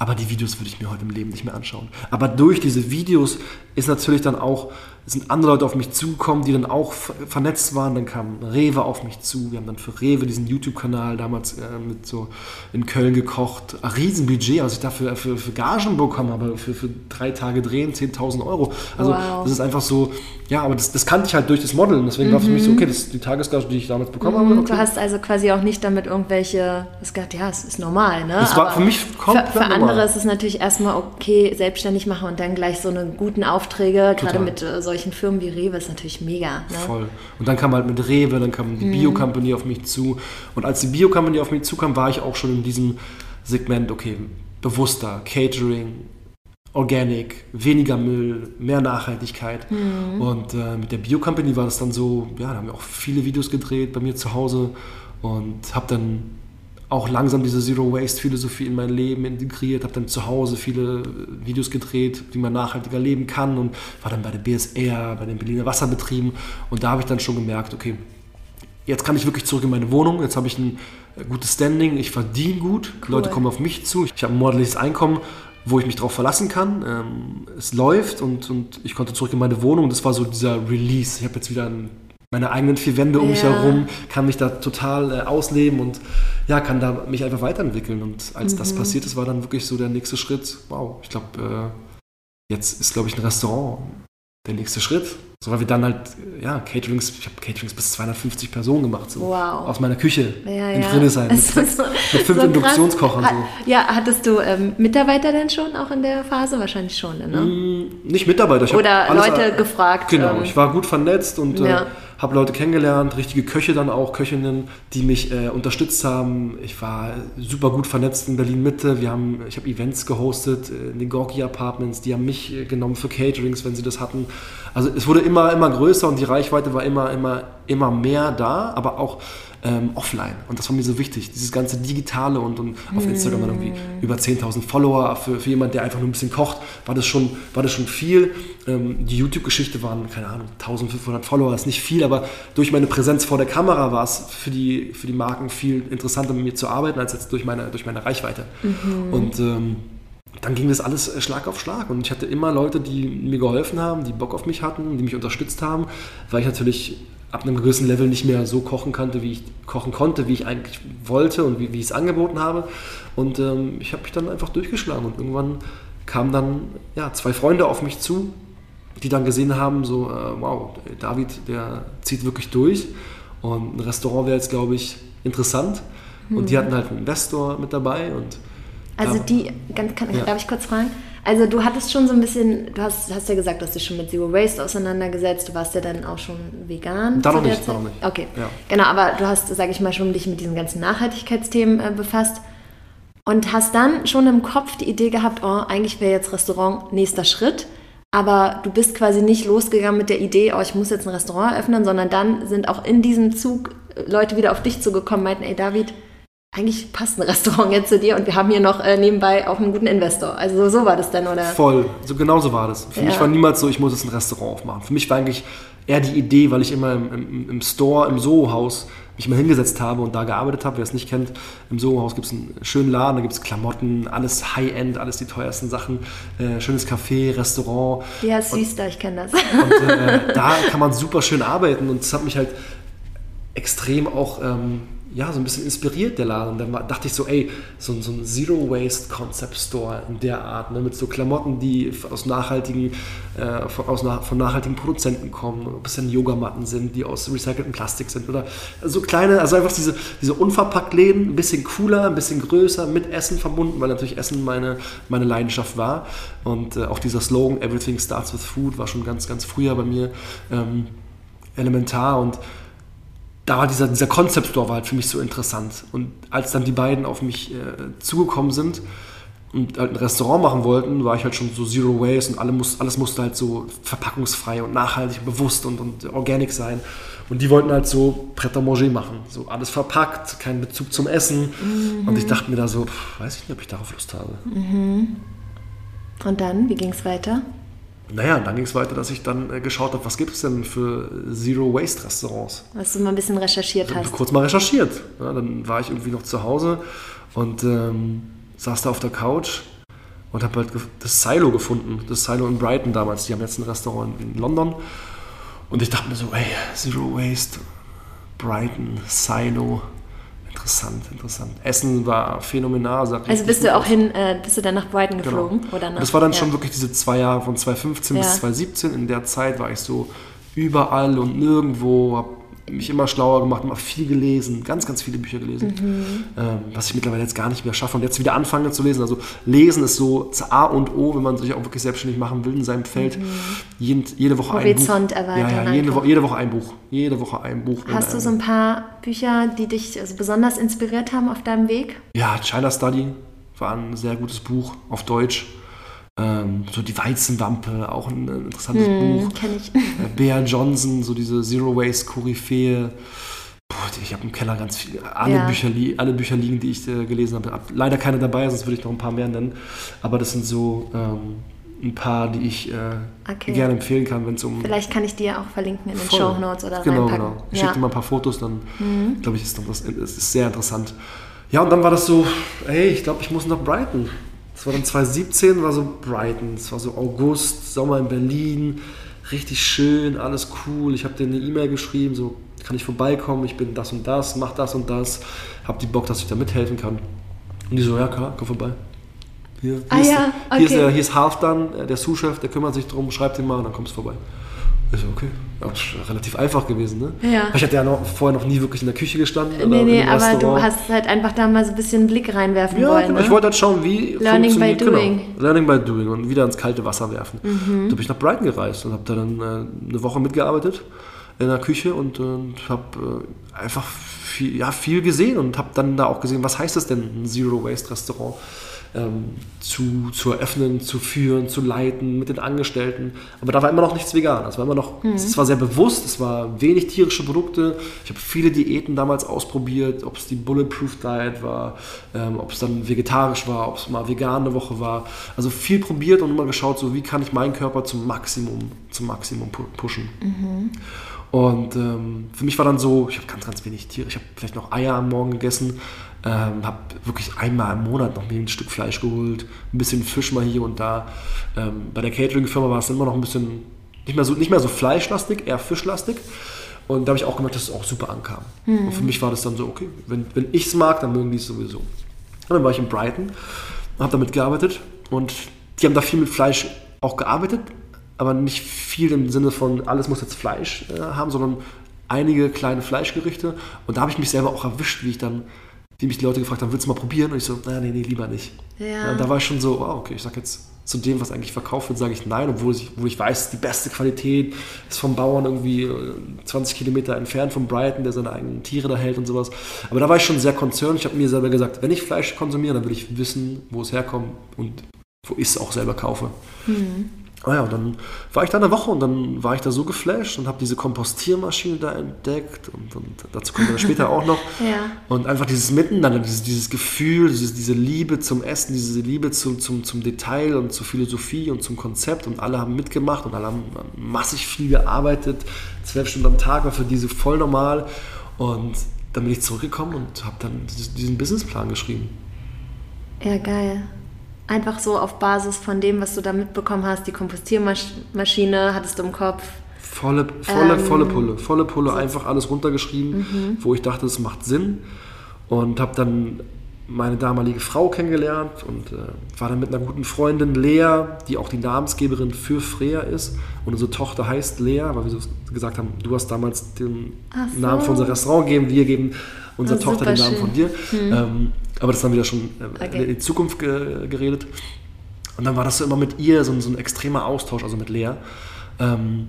Aber die Videos würde ich mir heute im Leben nicht mehr anschauen. Aber durch diese Videos ist natürlich dann auch, sind andere Leute auf mich zugekommen, die dann auch ver- vernetzt waren. Dann kam Rewe auf mich zu. Wir haben dann für Rewe diesen YouTube-Kanal damals äh, mit so in Köln gekocht. Ein Riesenbudget, was ich dafür für, für Gagen bekommen habe, für, für drei Tage drehen, 10.000 Euro. Also Wow. das ist einfach so, ja, aber das, das kannte ich halt durch das Modeln. Deswegen war für mich so, okay, das ist die Tagesgage, die ich damals bekommen habe. Mhm, Okay. Du hast also quasi auch nicht damit irgendwelche, es gedacht, ja, es ist normal, ne? Das war Aber für mich komplett Für, für andere normal. ist es natürlich erstmal okay, selbstständig machen und dann gleich so eine guten Aufträge, gerade Total. mit äh, solchen Firmen wie Rewe, ist natürlich mega. Ne? Voll. Und dann kam halt mit Rewe, dann kam die Bio Company auf mich zu. Und als die Bio Company auf mich zukam, war ich auch schon in diesem Segment, okay, bewusster, Catering, Organic, weniger Müll, mehr Nachhaltigkeit. Mhm. Und äh, mit der Bio Company war das dann so, ja, da haben wir auch viele Videos gedreht bei mir zu Hause und habe dann auch langsam diese Zero Waste Philosophie in mein Leben integriert, habe dann zu Hause viele Videos gedreht, wie man nachhaltiger leben kann und war dann bei der BSR, bei den Berliner Wasserbetrieben und da habe ich dann schon gemerkt, okay, jetzt kann ich wirklich zurück in meine Wohnung, jetzt habe ich ein gutes Standing, ich verdiene gut, cool. Leute kommen auf mich zu, ich habe ein monatliches Einkommen, wo ich mich darauf verlassen kann. Ähm, es läuft und, und ich konnte zurück in meine Wohnung. Das war so dieser Release. Ich habe jetzt wieder ein meine eigenen vier Wände um mich herum, kann mich da total äh, ausleben und ja, kann da mich einfach weiterentwickeln. Und als mhm. das passiert ist, war dann wirklich so der nächste Schritt, wow, ich glaube, äh, jetzt ist, glaube ich, ein Restaurant der nächste Schritt. So, weil wir dann halt, ja, Caterings, ich habe Caterings bis 250 Personen gemacht, so wow. aus meiner Küche ja, in ja. Friedrichshain mit, so, mit, fünf so Induktionskochern. So. Ja, hattest du ähm, Mitarbeiter denn schon auch in der Phase? Wahrscheinlich schon, ne? Mm, nicht Mitarbeiter. Ich Oder Leute gefragt. Genau, ähm, ich war gut vernetzt und äh, ja. äh, habe Leute kennengelernt, richtige Köche dann auch, Köchinnen, die mich äh, unterstützt haben. Ich war super gut vernetzt in Berlin Mitte. Ich habe Events gehostet äh, in den Gorki Apartments. Die haben mich äh, genommen für Caterings, wenn sie das hatten. Also es wurde immer immer größer und die Reichweite war immer immer immer mehr da, aber auch ähm, offline. Und das war mir so wichtig. Dieses ganze Digitale und, und auf Instagram dann irgendwie mm. über 10.000 Follower für, für jemanden, der einfach nur ein bisschen kocht, war das schon, war das schon viel. Ähm, die YouTube-Geschichte waren, keine Ahnung, 1.500 Follower, ist nicht viel, aber durch meine Präsenz vor der Kamera war es für die, für die Marken viel interessanter mit mir zu arbeiten, als jetzt durch meine, durch meine Reichweite. Mhm. Und ähm, dann ging das alles äh, Schlag auf Schlag und ich hatte immer Leute, die mir geholfen haben, die Bock auf mich hatten, die mich unterstützt haben, weil ich natürlich ab einem gewissen Level nicht mehr so kochen konnte, wie ich kochen konnte, wie ich eigentlich wollte und wie, wie ich es angeboten habe. Und ähm, ich habe mich dann einfach durchgeschlagen und irgendwann kamen dann ja, zwei Freunde auf mich zu, die dann gesehen haben, so, äh, wow, David, der zieht wirklich durch und ein Restaurant wäre jetzt, glaube ich, interessant. Und die mhm. hatten halt einen Investor mit dabei und also die, ganz, kann, ja. darf ich kurz fragen? Also du hattest schon so ein bisschen, du hast, hast ja gesagt, du hast dich schon mit Zero Waste auseinandergesetzt, du warst ja dann auch schon vegan. Da noch nicht, noch nicht. Okay, ja. genau, aber du hast, sage ich mal, schon dich mit diesen ganzen Nachhaltigkeitsthemen äh, befasst und hast dann schon im Kopf die Idee gehabt, oh, eigentlich wäre jetzt Restaurant nächster Schritt, aber du bist quasi nicht losgegangen mit der Idee, oh, ich muss jetzt ein Restaurant eröffnen, sondern dann sind auch in diesem Zug Leute wieder auf dich zugekommen, meinten, ey David, eigentlich passt ein Restaurant jetzt zu dir und wir haben hier noch äh, nebenbei auch einen guten Investor. Also so war das dann, oder? Voll, so genau so war das. Für ja. mich war niemals so, ich muss jetzt ein Restaurant aufmachen. Für mich war eigentlich eher die Idee, weil ich immer im, im, im Store, im Soho-Haus mich mal hingesetzt habe und da gearbeitet habe. Wer es nicht kennt, im Soho-Haus gibt es einen schönen Laden, da gibt es Klamotten, alles High-End, alles die teuersten Sachen, äh, schönes Café, Restaurant. Ja, süß da, ich kenne das. Und äh, da kann man super schön arbeiten und das hat mich halt extrem auch... Ähm, ja, so ein bisschen inspiriert, der Laden. Und dann dachte ich so, ey, so, so ein Zero Waste Concept Store in der Art, ne, mit so Klamotten, die aus nachhaltigen, äh, von, aus, von nachhaltigen Produzenten kommen, ein bisschen Yogamatten sind, die aus recyceltem Plastik sind oder so kleine, also einfach diese, diese unverpackt Läden, ein bisschen cooler, ein bisschen größer, mit Essen verbunden, weil natürlich Essen meine, meine Leidenschaft war. Und äh, auch dieser Slogan, Everything starts with food, war schon ganz, ganz früher bei mir ähm, elementar und da war dieser, dieser Concept Store war halt für mich so interessant. Und als dann die beiden auf mich äh, zugekommen sind und halt ein Restaurant machen wollten, war ich halt schon so Zero Waste und alle muss, alles musste halt so verpackungsfrei und nachhaltig, bewusst und, und organic sein. Und die wollten halt so Pret-à-Manger machen. So alles verpackt, kein Bezug zum Essen. Mhm. Und ich dachte mir da so, pff, weiß ich nicht, ob ich darauf Lust habe. Mhm. Und dann, wie ging es weiter? Naja, dann ging es weiter, dass ich dann äh, geschaut habe, was gibt es denn für Zero Waste Restaurants. Was du mal ein bisschen recherchiert hast. Kurz mal recherchiert. Ja, dann war ich irgendwie noch zu Hause und ähm, saß da auf der Couch und habe halt das Silo gefunden. Das Silo in Brighton damals. Die haben jetzt ein Restaurant in London. Und ich dachte mir so, ey, Zero Waste, Brighton, Silo. Interessant, interessant. Essen war phänomenal. Also bist du auch hin, äh, bist du dann nach Brighton genau. geflogen? Genau. Oder nach, das war dann ja. schon wirklich diese zwei Jahre von 2015 ja. bis 2017. In der Zeit war ich so überall und nirgendwo, habe mich immer schlauer gemacht, immer viel gelesen, ganz, ganz viele Bücher gelesen, mhm. ähm, was ich mittlerweile jetzt gar nicht mehr schaffe und jetzt wieder anfange zu lesen. Also lesen ist so A und O, wenn man sich auch wirklich selbstständig machen will in seinem Feld. Mhm. Jeden, jede Woche Horizont ein Buch. Erweitern, ja, ja, jede, Wo jede Woche ein Buch. Jede Woche ein Buch. Hast du so ein paar Bücher, die dich also besonders inspiriert haben auf deinem Weg? Ja, China Study war ein sehr gutes Buch auf Deutsch. Ähm, so die Weizenwampe, auch ein interessantes hm, Buch. Kenn ich. Äh, Bea Johnson, so diese Zero Waste Koryphäe. Ich habe im Keller ganz viele, alle, ja. Bücher, alle Bücher liegen, die ich äh, gelesen habe. Hab leider keine dabei, sonst würde ich noch ein paar mehr nennen. Aber das sind so ähm, ein paar, die ich äh, okay. gerne empfehlen kann, wenn es um. Vielleicht kann ich dir auch verlinken in den Show Notes oder genau, reinpacken. Genau, Ich ja. schicke dir mal ein paar Fotos, dann mhm. glaube ich, ist das, ist sehr interessant. Ja, und dann war das so, hey, ich glaube, ich muss nach Brighton. Das war dann 2017, war so Brighton. Es war so August, Sommer in Berlin, richtig schön, alles cool. Ich habe dir eine E-Mail geschrieben, so kann ich vorbeikommen, ich bin das und das, mach das und das, hab die Bock, dass ich da mithelfen kann. Und die so, ja klar, komm vorbei. Hier, hier, ah, ist, ja, okay. hier, ist, der, hier ist Halfdan, äh, der Sous-Chef, der kümmert sich drum, schreibt ihn mal und dann kommst du vorbei. Ich so, okay. Ja, relativ einfach gewesen, ne? Ja. Ich hatte ja noch, vorher noch nie wirklich in der Küche gestanden. Nee, nee, aber du hast halt einfach da mal so ein bisschen Blick reinwerfen ja, wollen. Genau. Ne? Ich wollte halt schauen, wie Learning by genau. doing. Genau. Learning by doing und wieder ins kalte Wasser werfen. Mhm. Da bin ich nach Brighton gereist und habe da dann äh, eine Woche mitgearbeitet in der Küche und, und habe äh, einfach viel, ja, viel gesehen und habe dann da auch gesehen, was heißt das denn, ein Zero Waste Restaurant? Ähm, zu, zu eröffnen, zu führen, zu leiten mit den Angestellten. Aber da war immer noch nichts vegan. Es war immer noch, mhm. es war sehr bewusst, es war wenig tierische Produkte. Ich habe viele Diäten damals ausprobiert, ob es die Bulletproof Diet war, ähm, ob es dann vegetarisch war, ob es mal vegan eine Woche war. Also viel probiert und immer geschaut, so wie kann ich meinen Körper zum Maximum, zum Maximum pushen. Mhm. Und ähm, für mich war dann so, ich habe ganz, ganz wenig Tiere. Ich habe vielleicht noch Eier am Morgen gegessen, ähm, habe wirklich einmal im Monat noch mir ein Stück Fleisch geholt, ein bisschen Fisch mal hier und da. Ähm, bei der Catering-Firma war es immer noch ein bisschen nicht mehr so, nicht mehr so fleischlastig, eher fischlastig. Und da habe ich auch gemerkt, dass es auch super ankam. Mhm. Und für mich war das dann so, okay, wenn, wenn ich es mag, dann mögen die es sowieso. Und dann war ich in Brighton, und habe damit gearbeitet und die haben da viel mit Fleisch auch gearbeitet, aber nicht viel im Sinne von, alles muss jetzt Fleisch äh, haben, sondern einige kleine Fleischgerichte. Und da habe ich mich selber auch erwischt, wie ich dann wie mich die Leute gefragt haben, willst du mal probieren? Und ich so, naja, nee, nee, lieber nicht. Ja. da war ich schon so, oh, okay, ich sag jetzt zu dem, was eigentlich verkauft wird, sage ich nein, obwohl ich, obwohl ich weiß, die beste Qualität ist vom Bauern irgendwie 20 äh, Kilometer entfernt von Brighton, der seine eigenen Tiere da hält und sowas. Aber da war ich schon sehr concerned. Ich habe mir selber gesagt, wenn ich Fleisch konsumiere, dann will ich wissen, wo es herkommt und wo ich es auch selber kaufe. Mhm. Ah ja, und dann war ich da eine Woche und dann war ich da so geflasht und habe diese Kompostiermaschine da entdeckt und, und dazu kommen wir später auch noch. Ja. Und einfach dieses Miteinander, dieses, dieses Gefühl, dieses, diese Liebe zum Essen, diese Liebe zum, zum, zum Detail und zur Philosophie und zum Konzept und alle haben mitgemacht und alle haben massig viel gearbeitet, zwölf Stunden am Tag war für diese voll normal und dann bin ich zurückgekommen und habe dann diesen Businessplan geschrieben. Ja, geil. Einfach so auf Basis von dem, was du da mitbekommen hast, die Kompostiermaschine hattest du im Kopf. Volle, volle, ähm, volle Pulle. Volle Pulle, so. einfach alles runtergeschrieben, mhm. wo ich dachte, es macht Sinn. Und habe dann meine damalige Frau kennengelernt und äh, war dann mit einer guten Freundin Lea, die auch die Namensgeberin für Freya ist. Und unsere Tochter heißt Lea, weil wir so gesagt haben, du hast damals den so. Namen von unser Restaurant gegeben, wir geben unserer oh, Tochter den Namen schön. von dir. Hm. Ähm, aber das haben wir ja schon äh, okay. in die Zukunft ge geredet. Und dann war das so immer mit ihr so ein, so ein extremer Austausch, also mit Lea. Ähm,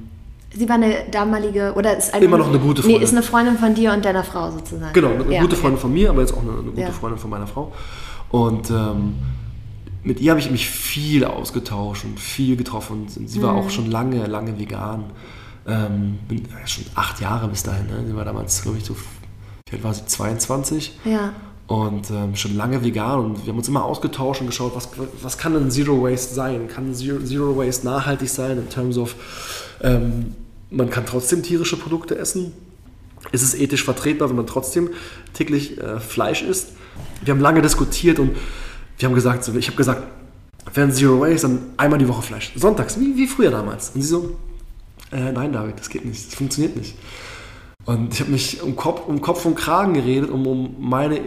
Sie war eine damalige, oder ist eine, immer noch eine gute Freundin. Nee, ist eine Freundin von dir und deiner Frau sozusagen. Genau, eine ja, gute Freundin von mir, aber jetzt auch eine, eine gute ja. Freundin von meiner Frau. Und ähm, mit ihr habe ich mich viel ausgetauscht und viel getroffen. Sie war mhm. auch schon lange, lange vegan. Ähm, bin schon acht Jahre bis dahin. Ne? Sie war damals, glaube ich, so, alt war sie? 22. Ja und ähm, schon lange vegan und wir haben uns immer ausgetauscht und geschaut, was, was kann denn Zero Waste sein? Kann Zero, Zero Waste nachhaltig sein in terms of, ähm, man kann trotzdem tierische Produkte essen? Ist es ethisch vertretbar, wenn man trotzdem täglich äh, Fleisch isst? Wir haben lange diskutiert und wir haben gesagt, ich habe gesagt, wenn Zero Waste, dann einmal die Woche Fleisch. Sonntags, wie, wie früher damals. Und sie so, äh, nein David, das geht nicht, das funktioniert nicht. Und ich habe mich um Kopf, um Kopf und Kragen geredet, um, um meine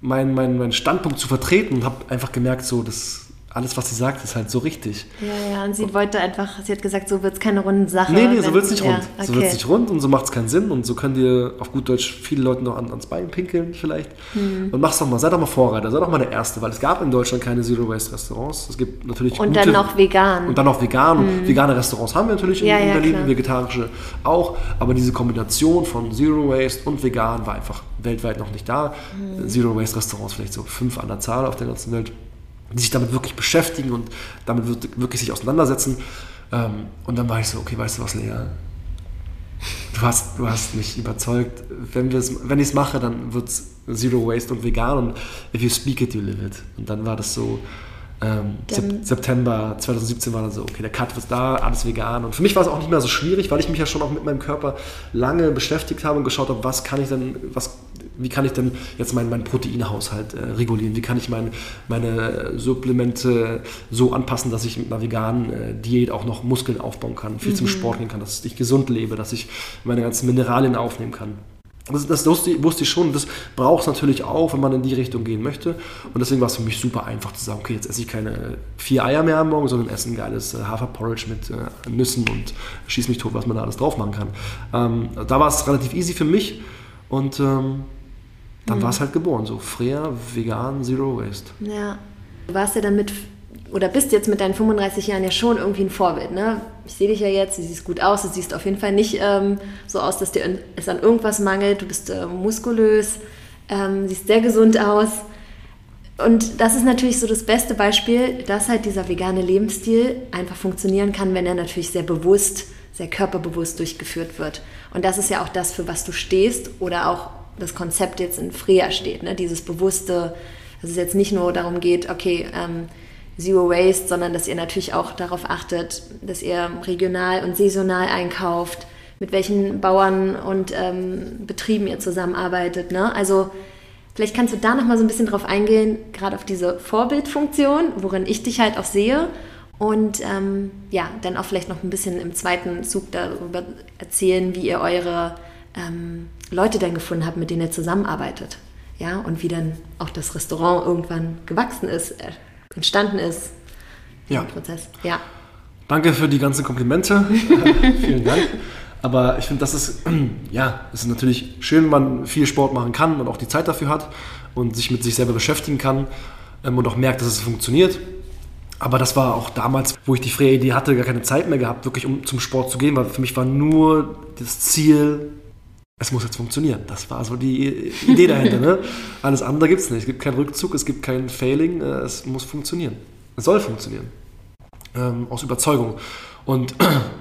meinen mein, mein Standpunkt zu vertreten und habe einfach gemerkt, so, das alles, was sie sagt, ist halt so richtig. Ja, ja, und sie wollte einfach, sie hat gesagt, so wird es keine runde Sache. Nee, nee, so wird es nicht ja, rund. So wird es nicht rund und so macht es keinen Sinn und so können dir auf gut Deutsch viele Leute noch an, ans Bein pinkeln vielleicht. Hm. Und mach's doch mal, sei doch mal Vorreiter, sei doch mal der Erste, weil es gab in Deutschland keine Zero-Waste-Restaurants. Es gibt natürlich Und gute, dann noch vegan. Und dann noch vegan. Und vegane Restaurants haben wir natürlich in, Ja, in ja, Berlin, klar. vegetarische auch. Aber diese Kombination von Zero Waste und vegan war einfach weltweit noch nicht da. Mhm. Zero Waste Restaurants vielleicht so fünf an der Zahl auf der ganzen Welt, die sich damit wirklich beschäftigen und damit wird- wirklich sich auseinandersetzen. Ähm, und dann war ich so, okay, weißt du was, Lea? Du hast, du hast mich überzeugt. Wenn, wenn ich es mache, dann wird es Zero Waste und vegan und if you speak it, you live it. Und dann war das so, ähm, Sep September 2017 war dann so, okay, der Cut ist da, alles vegan. Und für mich war es auch nicht mehr so schwierig, weil ich mich ja schon auch mit meinem Körper lange beschäftigt habe und geschaut habe, was kann ich denn, was, wie kann ich denn jetzt meinen, meinen Proteinhaushalt äh, regulieren? Wie kann ich mein, meine Supplemente so anpassen, dass ich mit einer veganen äh, Diät auch noch Muskeln aufbauen kann, viel zum Sport gehen kann, dass ich gesund lebe, dass ich meine ganzen Mineralien aufnehmen kann. Das, das wusste, wusste ich schon. Das braucht es natürlich auch, wenn man in die Richtung gehen möchte. Und deswegen war es für mich super einfach zu sagen, okay, jetzt esse ich keine vier Eier mehr am Morgen, sondern esse ein geiles äh, Haferporridge mit äh, Nüssen und schieß mich tot, was man da alles drauf machen kann. Ähm, da war es relativ easy für mich und ähm, dann war es halt geboren. So Freya, vegan, Zero Waste. Ja. Du warst ja dann mit, oder bist jetzt mit deinen 35 Jahren ja schon irgendwie ein Vorbild, ne? Ich sehe dich ja jetzt, du siehst gut aus, du siehst auf jeden Fall nicht ähm, so aus, dass dir es an irgendwas mangelt. Du bist äh, muskulös, ähm, siehst sehr gesund aus. Und das ist natürlich so das beste Beispiel, dass halt dieser vegane Lebensstil einfach funktionieren kann, wenn er natürlich sehr bewusst, sehr körperbewusst durchgeführt wird. Und das ist ja auch das, für was du stehst oder auch das Konzept jetzt in Freya steht, ne? dieses bewusste, dass es jetzt nicht nur darum geht, okay, ähm, Zero Waste, sondern dass ihr natürlich auch darauf achtet, dass ihr regional und saisonal einkauft, mit welchen Bauern und ähm, Betrieben ihr zusammenarbeitet. Ne? Also Vielleicht kannst du da noch mal so ein bisschen drauf eingehen, gerade auf diese Vorbildfunktion, worin ich dich halt auch sehe. Und ähm, ja, dann auch vielleicht noch ein bisschen im zweiten Zug darüber erzählen, wie ihr eure ähm, Leute dann gefunden habt, mit denen ihr zusammenarbeitet. Ja, und wie dann auch das Restaurant irgendwann gewachsen ist, äh, entstanden ist. Ja. Prozess. Ja. Danke für die ganzen Komplimente. Vielen Dank. Aber ich finde, das ist, ja, es ist natürlich schön, wenn man viel Sport machen kann und auch die Zeit dafür hat und sich mit sich selber beschäftigen kann ähm, und auch merkt, dass es funktioniert. Aber das war auch damals, wo ich die freie Idee hatte, gar keine Zeit mehr gehabt, wirklich um zum Sport zu gehen, weil für mich war nur das Ziel, es muss jetzt funktionieren. Das war so die Idee dahinter. Ne? Alles andere gibt es nicht. Es gibt keinen Rückzug, es gibt kein Failing, äh, es muss funktionieren. Es soll funktionieren. Ähm, aus Überzeugung. Und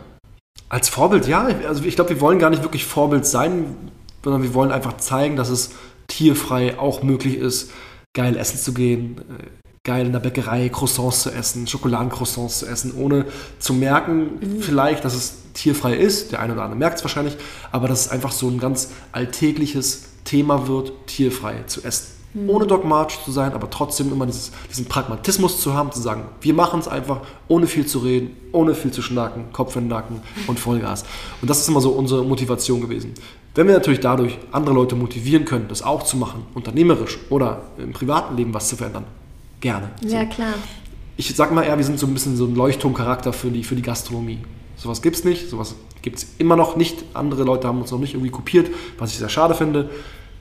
als Vorbild, ja, also ich glaube, wir wollen gar nicht wirklich Vorbild sein, sondern wir wollen einfach zeigen, dass es tierfrei auch möglich ist, geil essen zu gehen, äh, geil in der Bäckerei Croissants zu essen, Schokoladencroissants zu essen, ohne zu merken vielleicht, dass es tierfrei ist. Der eine oder andere merkt es wahrscheinlich, aber dass es einfach so ein ganz alltägliches Thema wird, tierfrei zu essen. Ohne dogmatisch zu sein, aber trotzdem immer dieses, diesen Pragmatismus zu haben, zu sagen, wir machen es einfach, ohne viel zu reden, ohne viel zu schnacken, Kopf in den Nacken und Vollgas. Und das ist immer so unsere Motivation gewesen. Wenn wir natürlich dadurch andere Leute motivieren können, das auch zu machen, unternehmerisch oder im privaten Leben was zu verändern, gerne. Ja, So. klar. Ich sag mal eher, wir sind so ein bisschen so ein Leuchtturmcharakter für die, für die Gastronomie. Sowas gibt es nicht, sowas gibt es immer noch nicht. Andere Leute haben uns noch nicht irgendwie kopiert, was ich sehr schade finde.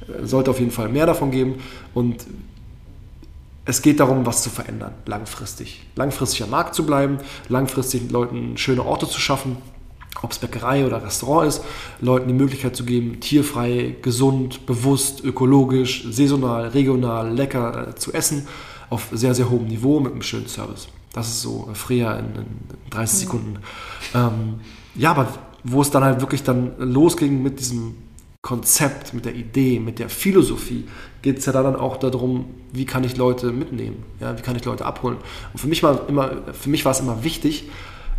Äh, Sollte auf jeden Fall mehr davon geben. Und es geht darum, was zu verändern, langfristig. Langfristig am Markt zu bleiben, langfristig Leuten schöne Orte zu schaffen, ob es Bäckerei oder Restaurant ist, Leuten die Möglichkeit zu geben, tierfrei, gesund, bewusst, ökologisch, saisonal, regional, lecker äh, zu essen, auf sehr, sehr hohem Niveau mit einem schönen Service. Das ist so äh, Freya in, in 30 Sekunden. Ähm, ja, aber wo es dann halt wirklich dann losging mit diesem Konzept, mit der Idee, mit der Philosophie, geht es ja dann auch darum, wie kann ich Leute mitnehmen, ja, wie kann ich Leute abholen. Und für mich war, immer, für mich war es immer wichtig,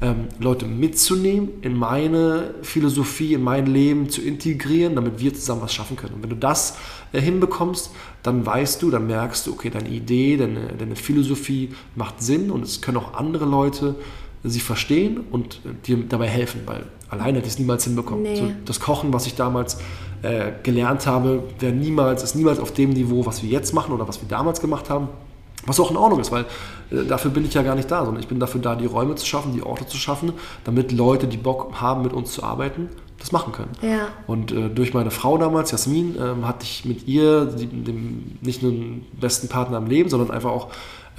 ähm, Leute mitzunehmen, in meine Philosophie, in mein Leben zu integrieren, damit wir zusammen was schaffen können. Und wenn du das äh, hinbekommst, dann weißt du, dann merkst du, okay, deine Idee, deine, deine Philosophie macht Sinn und es können auch andere Leute sie verstehen und äh, dir dabei helfen, weil alleine hätte ich es niemals hinbekommen. Nee. So, das Kochen, was ich damals äh, gelernt habe, wäre niemals, ist niemals auf dem Niveau, was wir jetzt machen oder was wir damals gemacht haben, Was auch in Ordnung ist, weil äh, dafür bin ich ja gar nicht da, sondern ich bin dafür da, die Räume zu schaffen, die Orte zu schaffen, damit Leute, die Bock haben, mit uns zu arbeiten, das machen können. Ja. Und äh, durch meine Frau damals, Jasmin, ähm, hatte ich mit ihr die, dem, nicht nur einen besten Partner im Leben, sondern einfach auch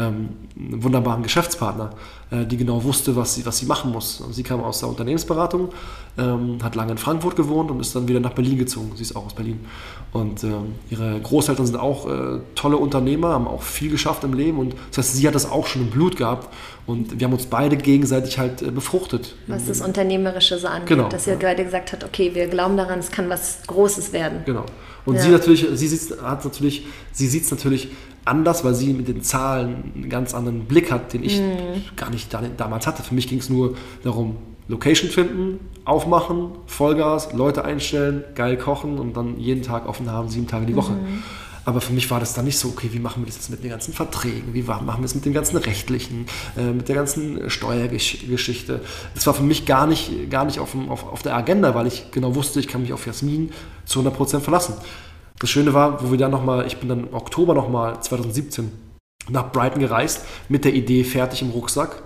ähm, wunderbaren Geschäftspartner, äh, die genau wusste, was sie, was sie machen muss. Und sie kam aus der Unternehmensberatung, ähm, hat lange in Frankfurt gewohnt und ist dann wieder nach Berlin gezogen. Sie ist auch aus Berlin. Und ähm, ihre Großeltern sind auch äh, tolle Unternehmer, haben auch viel geschafft im Leben. Und das heißt, sie hat das auch schon im Blut gehabt. Und wir haben uns beide gegenseitig halt äh, befruchtet. Was das Unternehmerische so angeht. Genau, Dass ihr ja. beide gesagt habt, okay, wir glauben daran, es kann was Großes werden. Genau. Und Ja. sie natürlich, sie sieht hat natürlich, sie sieht es natürlich anders, weil sie mit den Zahlen einen ganz anderen Blick hat, den ich gar nicht da, damals hatte. Für mich ging es nur darum, Location finden, aufmachen, Vollgas, Leute einstellen, geil kochen und dann jeden Tag offen haben, sieben Tage die Woche. Aber für mich war das dann nicht so, okay, wie machen wir das jetzt mit den ganzen Verträgen, wie machen wir es mit dem ganzen rechtlichen, äh, mit der ganzen Steuergeschichte. Das war für mich gar nicht, gar nicht auf, dem, auf, auf der Agenda, weil ich genau wusste, ich kann mich auf Jasmin zu 100% verlassen. Das Schöne war, wo wir dann nochmal, ich bin dann im Oktober nochmal 2017 nach Brighton gereist, mit der Idee fertig im Rucksack.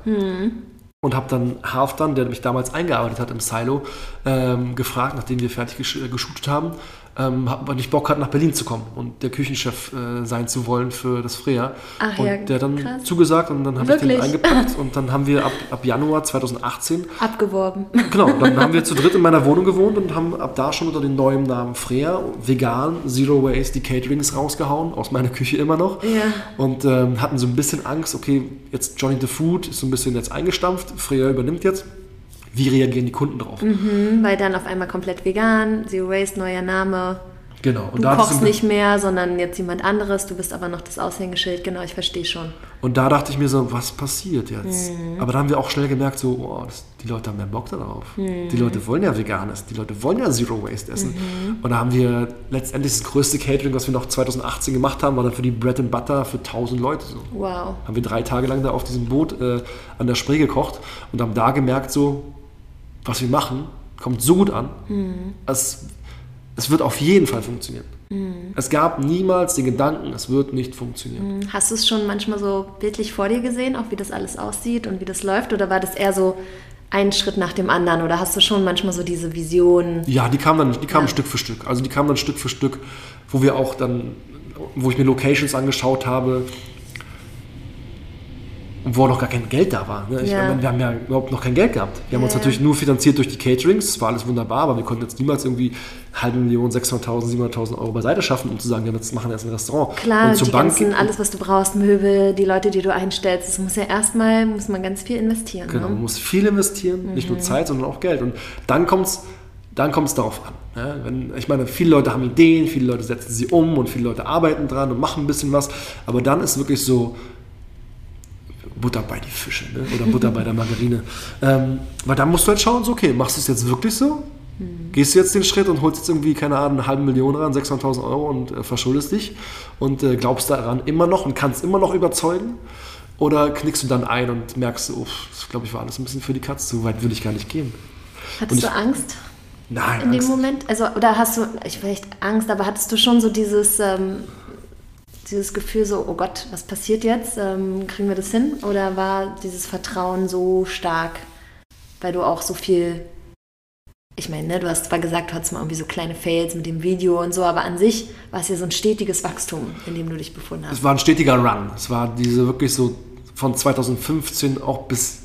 Und habe dann Halfdan, der mich damals eingearbeitet hat im Silo, ähm, gefragt, nachdem wir fertig gesch äh, geshootet haben, ähm, er nicht Bock hat, nach Berlin zu kommen und der Küchenchef äh, sein zu wollen für das Freya. Ach und ja, der dann krass. zugesagt und dann habe ich den eingepackt und dann haben wir ab, ab Januar 2018 Abgeworben. Genau, dann haben wir zu dritt in meiner Wohnung gewohnt und haben ab da schon unter dem neuen Namen Freya, vegan, Zero Waste, die Caterings rausgehauen, aus meiner Küche immer noch. Ja. Und ähm, hatten so ein bisschen Angst, okay, jetzt Johnny the Food ist so ein bisschen jetzt eingestampft, Freya übernimmt jetzt. Wie reagieren die Kunden drauf? Mhm, weil dann auf einmal komplett vegan, Zero Waste, neuer Name. Genau. Und Du kochst nicht mehr, sondern jetzt jemand anderes. Du bist aber noch das Aushängeschild. Genau, ich verstehe schon. Und da dachte ich mir so, was passiert jetzt? Mhm. Aber da haben wir auch schnell gemerkt, so, oh, das, die Leute haben mehr Bock darauf. Mhm. Die Leute wollen ja vegan essen, die Leute wollen ja Zero Waste essen. Und da haben wir letztendlich das größte Catering, was wir noch 2018 gemacht haben, war dann für die Bread and Butter für 1000 Leute. So. Wow. Haben wir drei Tage lang da auf diesem Boot äh, an der Spree gekocht und haben da gemerkt, so, was wir machen, kommt so gut an. Es, es wird auf jeden Fall funktionieren. Es gab niemals den Gedanken, es wird nicht funktionieren. Hast du es schon manchmal so bildlich vor dir gesehen, auch wie das alles aussieht und wie das läuft? Oder war das eher so ein Schritt nach dem anderen? Oder hast du schon manchmal so diese Vision? Ja, die kamen dann, die kamen Ja. Stück für Stück. Also die kamen dann Stück für Stück, wo wir auch dann, wo ich mir Locations angeschaut habe, wo noch gar kein Geld da war. Ne? Ich Ja. meine, wir haben ja überhaupt noch kein Geld gehabt. Wir haben uns Ja. natürlich nur finanziert durch die Caterings, das war alles wunderbar, aber wir konnten jetzt niemals irgendwie halbe Million, 600.000, 700.000 Euro beiseite schaffen, um zu sagen, wir jetzt machen jetzt ein Restaurant. Klar, und zur die Bank ganzen, alles, was du brauchst, Möbel, die Leute, die du einstellst, das muss ja erstmal, muss man ganz viel investieren. Genau, man Ne? muss viel investieren, nicht Mhm. nur Zeit, sondern auch Geld. Und dann kommt es dann kommt's darauf an. Ja, wenn, ich meine, viele Leute haben Ideen, viele Leute setzen sie um und viele Leute arbeiten dran und machen ein bisschen was. Aber dann ist wirklich so Butter bei die Fische ne? oder Butter bei der Margarine. Ähm, weil dann musst du halt schauen, so, okay, machst du es jetzt wirklich so? Mhm. Gehst du jetzt den Schritt und holst jetzt irgendwie, keine Ahnung, eine halbe Million ran, 600.000 Euro und äh, verschuldest dich und äh, glaubst daran immer noch und kannst immer noch überzeugen? Oder knickst du dann ein und merkst, oh, das glaube ich war alles ein bisschen für die Katze, so weit will ich gar nicht gehen. Hattest Und du Angst Nein, in dem Angst. Moment? Also, oder hast du, ich vielleicht Angst, aber hattest du schon so dieses, ähm, dieses Gefühl so, oh Gott, was passiert jetzt? Ähm, kriegen wir das hin? Oder war dieses Vertrauen so stark, weil du auch so viel, ich meine, ne, du hast zwar gesagt, du hattest mal irgendwie so kleine Fails mit dem Video und so, aber an sich war es ja so ein stetiges Wachstum, in dem du dich befunden hast. Es war ein stetiger Run. Es war diese wirklich so von 2015 auch bis,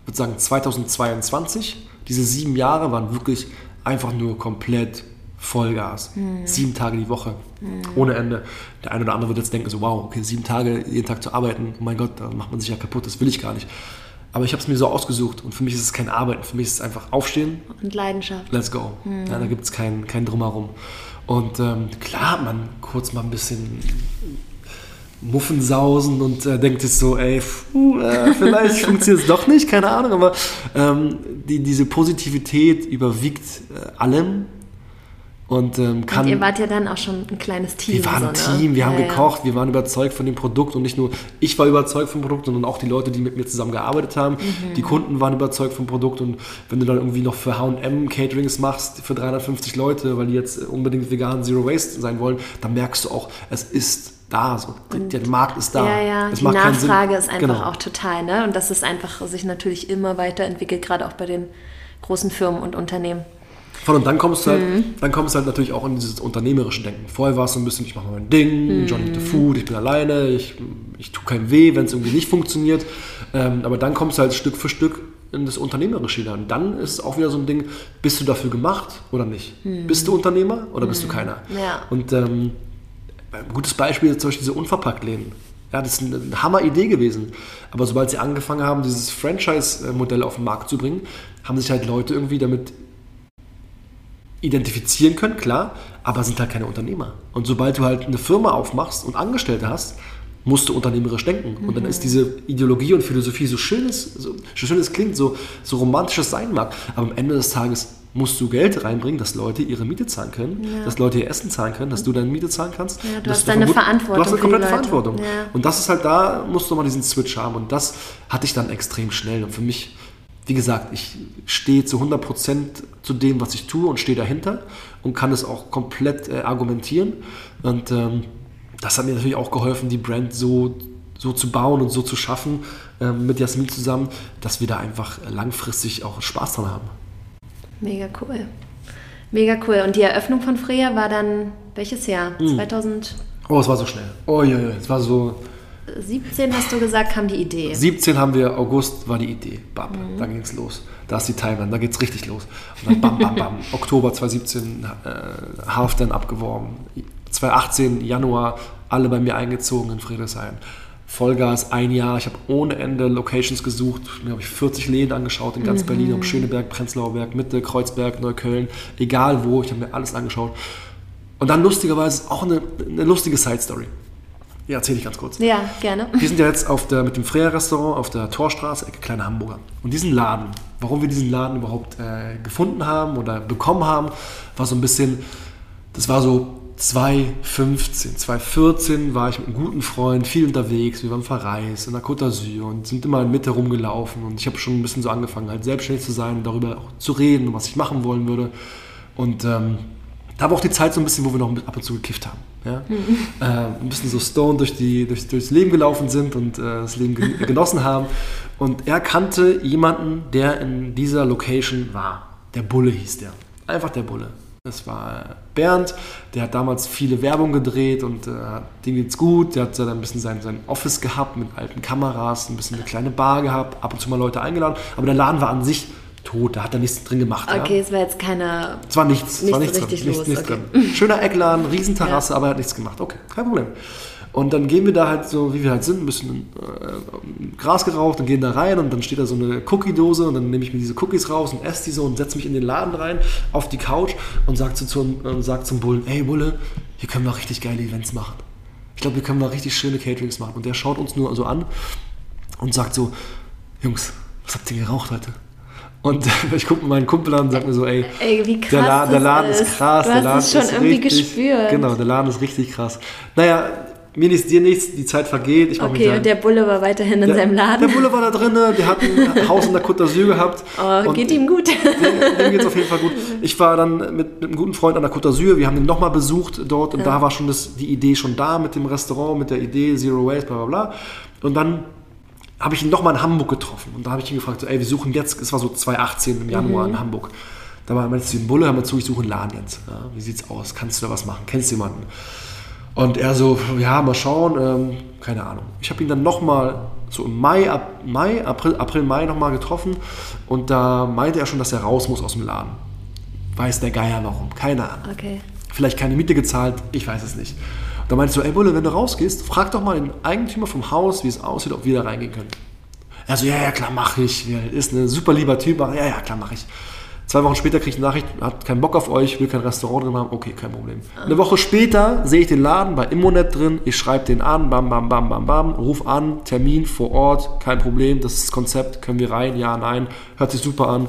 ich würde sagen, 2022. Diese sieben Jahre waren wirklich einfach nur komplett Vollgas. Sieben Tage die Woche. Ohne Ende. Der eine oder andere wird jetzt denken, so wow, okay, sieben Tage jeden Tag zu arbeiten, oh mein Gott, da macht man sich ja kaputt, das will ich gar nicht. Aber ich habe es mir so ausgesucht und für mich ist es kein Arbeiten, für mich ist es einfach aufstehen, Und Leidenschaft. let's go. Ja, da gibt es kein, kein Drumherum. Und ähm, klar, man kurz mal ein bisschen Muffensausen und äh, denkt sich so, ey, puh, äh, vielleicht funktioniert es doch nicht, keine Ahnung, aber ähm, die, diese Positivität überwiegt äh, allem und ähm, kann... Und ihr wart ja dann auch schon ein kleines Team. Wir waren ein so, ne? Team, wir haben Ja, ja. gekocht, wir waren überzeugt von dem Produkt und nicht nur ich war überzeugt vom Produkt, sondern auch die Leute, die mit mir zusammen gearbeitet haben. Mhm. Die Kunden waren überzeugt vom Produkt und wenn du dann irgendwie noch für H&M Caterings machst für 350 Leute, weil die jetzt unbedingt vegan Zero Waste sein wollen, dann merkst du auch, es ist da. So. Der, der Markt ist da. Ja, ja, Es die Nachfrage ist einfach Genau. auch total, ne? Und das ist einfach sich natürlich immer weiterentwickelt, gerade auch bei den großen Firmen und Unternehmen. Voll, und dann kommst du halt, Mhm. dann kommst du halt natürlich auch in dieses unternehmerische Denken. Vorher war es so ein bisschen, ich mache mein Ding, Mhm. Johnny the Food, ich bin alleine, ich, ich tue keinem weh, wenn es irgendwie nicht funktioniert. Ähm, aber dann kommst du halt Stück für Stück in das Unternehmerische hinein. Und dann ist es auch wieder so ein Ding, bist du dafür gemacht oder nicht? Bist du Unternehmer oder bist du keiner? Mhm. Ja. Und ähm, ein gutes Beispiel ist zum Beispiel diese Unverpacktläden. Ja, das ist eine Hammer-Idee gewesen. Aber sobald sie angefangen haben, dieses Franchise-Modell auf den Markt zu bringen, haben sich halt Leute irgendwie damit identifizieren können, klar, aber sind halt keine Unternehmer. Und sobald du halt eine Firma aufmachst und Angestellte hast, musst du unternehmerisch denken. Und dann ist diese Ideologie und Philosophie so schön es, so, so schön es klingt, so, so romantisch es sein mag, aber am Ende des Tages musst du Geld reinbringen, dass Leute ihre Miete zahlen können, Ja. dass Leute ihr Essen zahlen können, dass du deine Miete zahlen kannst. Ja, du hast deine Verantwortung Du hast eine komplette. Verantwortung. Ja. Und das ist halt da, musst du mal diesen Switch haben. Und das hatte ich dann extrem schnell. Und für mich, wie gesagt, ich stehe zu 100% zu dem, was ich tue und stehe dahinter und kann es auch komplett äh, argumentieren. Und ähm, das hat mir natürlich auch geholfen, die Brand so, so zu bauen und so zu schaffen ähm, mit Jasmin zusammen, dass wir da einfach langfristig auch Spaß dran haben. Mega cool. Mega cool. Und die Eröffnung von Freya war dann welches Jahr? Hm. 2017 Oh, es war so schnell. Oh ja, ja, es war so. Hast du gesagt, kam die Idee. 17 haben wir, August war die Idee. Bam, da ging es los. Da ist die Timeline, da geht es richtig los. Und dann bam, bam, bam. Oktober 2017, äh, Half dann abgeworben. 2018, Januar, alle bei mir eingezogen in Friedrichshain. Vollgas, ein Jahr. Ich habe ohne Ende Locations gesucht. Mir habe ich 40 Läden angeschaut in ganz Berlin, ob Schöneberg, Prenzlauer Berg, Mitte, Kreuzberg, Neukölln, egal wo. Ich habe mir alles angeschaut. Und dann lustigerweise auch eine, eine lustige Side-Story. Ja, erzähle ich ganz kurz. Ja, gerne. Wir sind ja jetzt auf der, mit dem Freya-Restaurant auf der Torstraße, Ecke Kleine Hamburger. Und diesen Laden, warum wir diesen Laden überhaupt äh, gefunden haben oder bekommen haben, war so ein bisschen, das war so 2015, 2014 war ich mit einem guten Freund viel unterwegs. Wir waren verreist in der Côte d'Azur und sind immer in Mitte rumgelaufen. Und ich habe schon ein bisschen so angefangen, halt selbstständig zu sein und darüber auch zu reden, was ich machen wollen würde. Und ähm, da war auch die Zeit so ein bisschen, wo wir noch ab und zu gekifft haben. Ja? äh, ein bisschen so stone durch die, durch, durchs Leben gelaufen sind und äh, das Leben gen genossen haben. Und er kannte jemanden, der in dieser Location war. Der Bulle hieß der. Einfach der Bulle. Das war Bernd, der hat damals viele Werbung gedreht und äh, dem geht's gut. Der hat dann ein bisschen sein, sein Office gehabt mit alten Kameras, ein bisschen eine kleine Bar gehabt, ab und zu mal Leute eingeladen. Aber der Laden war an sich tot, da hat er nichts drin gemacht. ja. Okay, es war jetzt keine. Es war nichts, es war Nichts richtig drin. los, Nichts, nichts okay. drin. Schöner Eckladen, Riesenterrasse, aber er hat nichts gemacht. Okay, kein Problem. Und dann gehen wir da halt so, wie wir halt sind, ein bisschen äh, Gras geraucht und gehen da rein und dann steht da so eine Cookie-Dose und dann nehme ich mir diese Cookies raus und esse die so und setze mich in den Laden rein, auf die Couch und sag, zu, zum, und sag zum Bullen, hey Bulle, hier können wir richtig geile Events machen. Ich glaube, wir können mal richtig schöne Caterings machen. Und der schaut uns nur so an und sagt so, Jungs, was habt ihr geraucht heute? Und ich gucke meinen Kumpel an und sag mir so, ey, Ey, wie krass. der, La der Laden ist, ist. krass. Du der hast Laden es schon ist irgendwie richtig, gespürt. Genau, der Laden ist richtig krass. Naja, mir nichts, dir nichts, die Zeit vergeht. Ich Okay, und der Bulle war weiterhin in der, seinem Laden. Der Bulle war da drin, der hat ein Haus in der Côte d'Azur gehabt. oh, geht ihm gut. dem, dem geht es auf jeden Fall gut. Ich war dann mit, mit einem guten Freund an der Côte d'Azur, wir haben ihn nochmal besucht dort und da war schon das, die Idee schon da mit dem Restaurant, mit der Idee Zero Waste, bla bla bla. Und dann habe ich ihn nochmal in Hamburg getroffen und da habe ich ihn gefragt, so, ey, wir suchen jetzt, es war so 2018 im Januar in Hamburg. Da war meinte ihm, Bulle, hör mal zu, ich suche einen Laden jetzt. Ja, wie sieht's aus? Kannst du da was machen? Kennst du jemanden? Und er so, ja, mal schauen, ähm, keine Ahnung. Ich habe ihn dann nochmal so im Mai, ab, Mai, April, April, Mai nochmal getroffen und da meinte er schon, dass er raus muss aus dem Laden. Weiß der Geier warum, keine Ahnung. Okay. Vielleicht keine Miete gezahlt, ich weiß es nicht. Da meinte ich so, ey Bulle, wenn du rausgehst, frag doch mal den Eigentümer vom Haus, wie es aussieht, ob wir da reingehen können. Er so, ja, ja, klar, mach ich. Ist ein super lieber Typ, ja, ja, klar, mach ich. Zwei Wochen später kriege ich eine Nachricht, hat keinen Bock auf euch, will kein Restaurant drin haben. Okay, kein Problem. Eine Woche später sehe ich den Laden bei Immonet drin, ich schreibe den an, bam, bam, bam, bam, bam, ruf an, Termin vor Ort, kein Problem, das ist das Konzept, können wir rein, ja, nein, hört sich super an.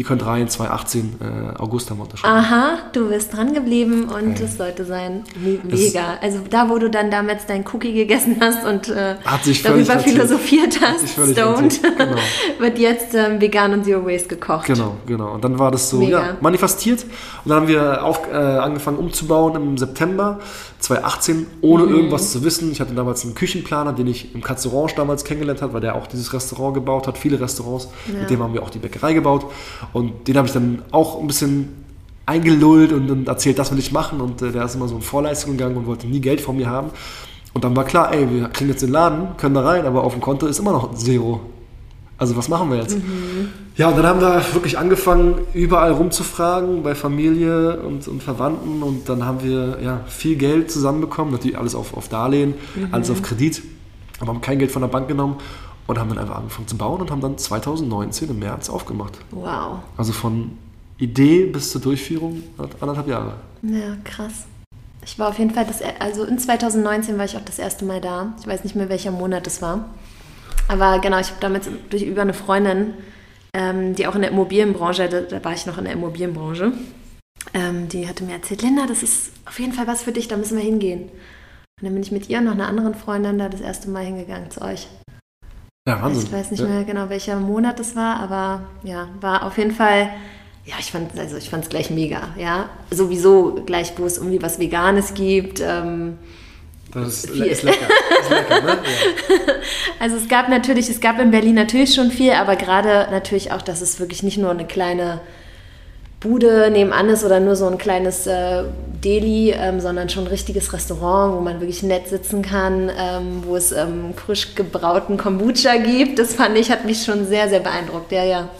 Ihr könnt rein, 2018, äh, August haben wir unterschrieben. Aha, du bist dran geblieben und es sollte sein. Me- Mega. Also da, wo du dann damals dein Cookie gegessen hast und äh, darüber philosophiert hast, stoned, genau. wird jetzt ähm, vegan und Zero Waste gekocht. Genau, genau. Und dann war das so Mega. ja, manifestiert. Und dann haben wir auf, äh, angefangen umzubauen im September 2018, ohne Mhm. irgendwas zu wissen. Ich hatte damals einen Küchenplaner, den ich im Katze Orange damals kennengelernt habe, weil der auch dieses Restaurant gebaut hat, viele Restaurants. Ja. Mit dem haben wir auch die Bäckerei gebaut. Und den habe ich dann auch ein bisschen eingelullt und, und erzählt, das will ich machen. Und äh, der ist immer so in Vorleistung gegangen und wollte nie Geld von mir haben. Und dann war klar, ey, wir kriegen jetzt den Laden, können da rein, aber auf dem Konto ist immer noch Zero. Also was machen wir jetzt? Ja, und dann haben wir wirklich angefangen, überall rumzufragen, bei Familie und, und Verwandten. Und dann haben wir ja, viel Geld zusammenbekommen, natürlich alles auf, auf Darlehen, alles auf Kredit. Aber haben kein Geld von der Bank genommen und haben dann einfach angefangen zu bauen und haben dann 2019 im März aufgemacht. Wow. Also von Idee bis zur Durchführung anderthalb Jahre. Ja, krass. Ich war auf jeden Fall, das, also in 2019 war ich auch das erste Mal da. Ich weiß nicht mehr, welcher Monat es war. Aber genau, ich habe damals durch, über eine Freundin, ähm, die auch in der Immobilienbranche, da, da war ich noch in der Immobilienbranche, ähm, die hatte mir erzählt, Linda, das ist auf jeden Fall was für dich, da müssen wir hingehen. Und dann bin ich mit ihr und noch einer anderen Freundin da das erste Mal hingegangen zu euch. Ja, Wahnsinn. Ich weiß nicht ja. mehr genau, welcher Monat es war, aber ja, war auf jeden Fall, ja, ich fand also ich gleich mega, ja. Sowieso gleich, wo es irgendwie was Veganes gibt. Ähm, Das ist, ist lecker. Ist lecker, ne? Ja. also es gab natürlich, es gab in Berlin natürlich schon viel, aber gerade natürlich auch, dass es wirklich nicht nur eine kleine Bude nebenan ist oder nur so ein kleines äh, Deli, ähm, sondern schon ein richtiges Restaurant, wo man wirklich nett sitzen kann, ähm, wo es ähm, frisch gebrauten Kombucha gibt. Das fand ich, hat mich schon sehr, sehr beeindruckt. Ja, ja.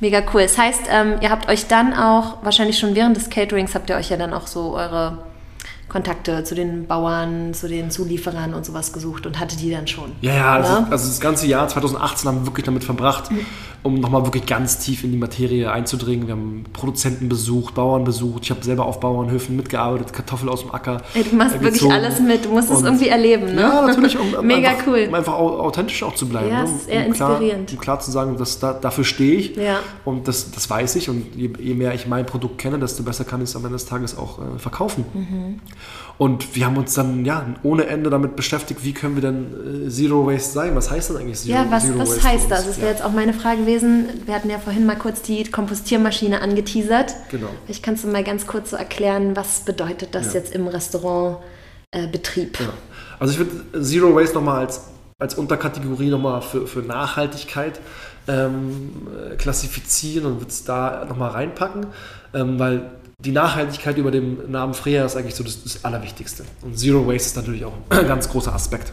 Mega cool. Das heißt, ähm, ihr habt euch dann auch, wahrscheinlich schon während des Caterings, habt ihr euch ja dann auch so eure Kontakte zu den Bauern, zu den Zulieferern und sowas gesucht und hatte die dann schon. Ja, ja, also, Ne? also das ganze Jahr 2018 haben wir wirklich damit verbracht, um nochmal wirklich ganz tief in die Materie einzudringen. Wir haben Produzenten besucht, Bauern besucht. Ich habe selber auf Bauernhöfen mitgearbeitet, Kartoffel aus dem Acker. Ey, du machst äh, wirklich alles mit, du musst es Und- irgendwie erleben, ne? Ja, natürlich, um, um Mega einfach, cool. um einfach au- authentisch auch zu bleiben. Ja, ne? es um, ist eher um klar, inspirierend. Um klar zu sagen, dass da, dafür stehe ich Ja. und das, das weiß ich und je, je mehr ich mein Produkt kenne, desto besser kann ich es am Ende des Tages auch äh, verkaufen. Mhm. Und wir haben uns dann ja ohne Ende damit beschäftigt, wie können wir denn äh, Zero Waste sein? Was heißt das eigentlich Zero, Ja, was, Zero was Waste für heißt das? Das wäre Ja. jetzt auch meine Frage gewesen. Wir hatten ja vorhin mal kurz die Kompostiermaschine angeteasert. Genau. Vielleicht kannst du mal ganz kurz so erklären, was bedeutet das Ja. jetzt im Restaurantbetrieb? Äh? Ja. Also ich würde Zero Waste nochmal als, als Unterkategorie nochmal für, für Nachhaltigkeit ähm, äh, klassifizieren und würde es da nochmal reinpacken, ähm, weil die Nachhaltigkeit über dem Namen Freya ist eigentlich so das, das Allerwichtigste. Und Zero Waste ist natürlich auch ein ganz großer Aspekt.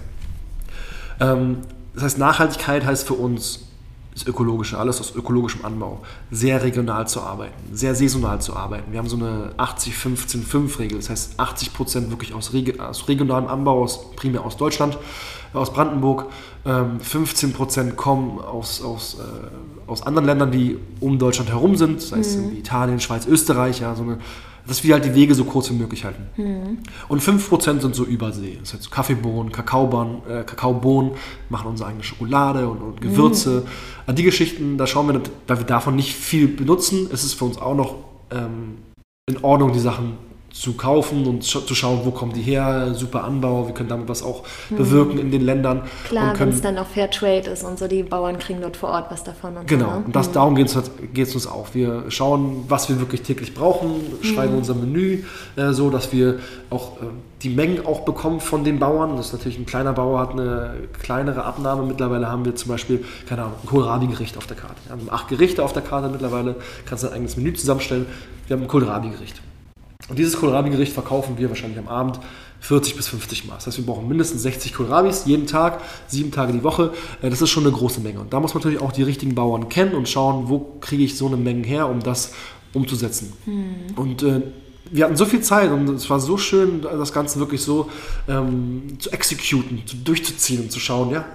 Ähm, das heißt, Nachhaltigkeit heißt für uns das Ökologische, alles aus ökologischem Anbau, sehr regional zu arbeiten, sehr saisonal zu arbeiten. Wir haben so eine 80-15-5-Regel, das heißt 80 Prozent wirklich aus, aus regionalem Anbau, aus, primär aus Deutschland, aus Brandenburg, ähm, 15 Prozent kommen aus, aus, äh, aus anderen Ländern, die um Deutschland herum sind, das heißt irgendwie Italien, Schweiz, Österreich, ja, so eine, dass wir halt die Wege so kurz wie möglich halten. Und 5% sind so Übersee. Das heißt so Kaffeebohnen, Kakaobohnen, äh, Kakaobohnen, machen unsere eigene Schokolade und, und Gewürze. An die Geschichten, da schauen wir, da wir davon nicht viel benutzen, ist es für uns auch noch ähm, in Ordnung, die Sachen zu kaufen und sch zu schauen, wo kommen die her, super Anbau, wir können damit was auch bewirken in den Ländern. Klar, wenn es dann auch Fairtrade ist und so, die Bauern kriegen dort vor Ort was davon. Und Genau, So, ne? und das, darum geht es geht's uns auch. Wir schauen, was wir wirklich täglich brauchen, schreiben unser Menü äh, so, dass wir auch äh, die Mengen auch bekommen von den Bauern. Das ist natürlich ein kleiner Bauer, hat eine kleinere Abnahme. Mittlerweile haben wir zum Beispiel, keine Ahnung, ein Kohlrabi-Gericht auf der Karte. Wir haben acht Gerichte auf der Karte mittlerweile, kannst dein eigenes Menü zusammenstellen. Wir haben ein Kohlrabi-Gericht. Und dieses Kohlrabi-Gericht verkaufen wir wahrscheinlich am Abend 40 bis 50 Mal. Das heißt, wir brauchen mindestens 60 Kohlrabis jeden Tag, sieben Tage die Woche. Äh, Das ist schon eine große Menge. Und da muss man natürlich auch die richtigen Bauern kennen und schauen, wo kriege ich so eine Menge her, um das umzusetzen. Und äh, wir hatten so viel Zeit und es war so schön, das Ganze wirklich so ähm, zu exekuten, zu, durchzuziehen und zu schauen, ja,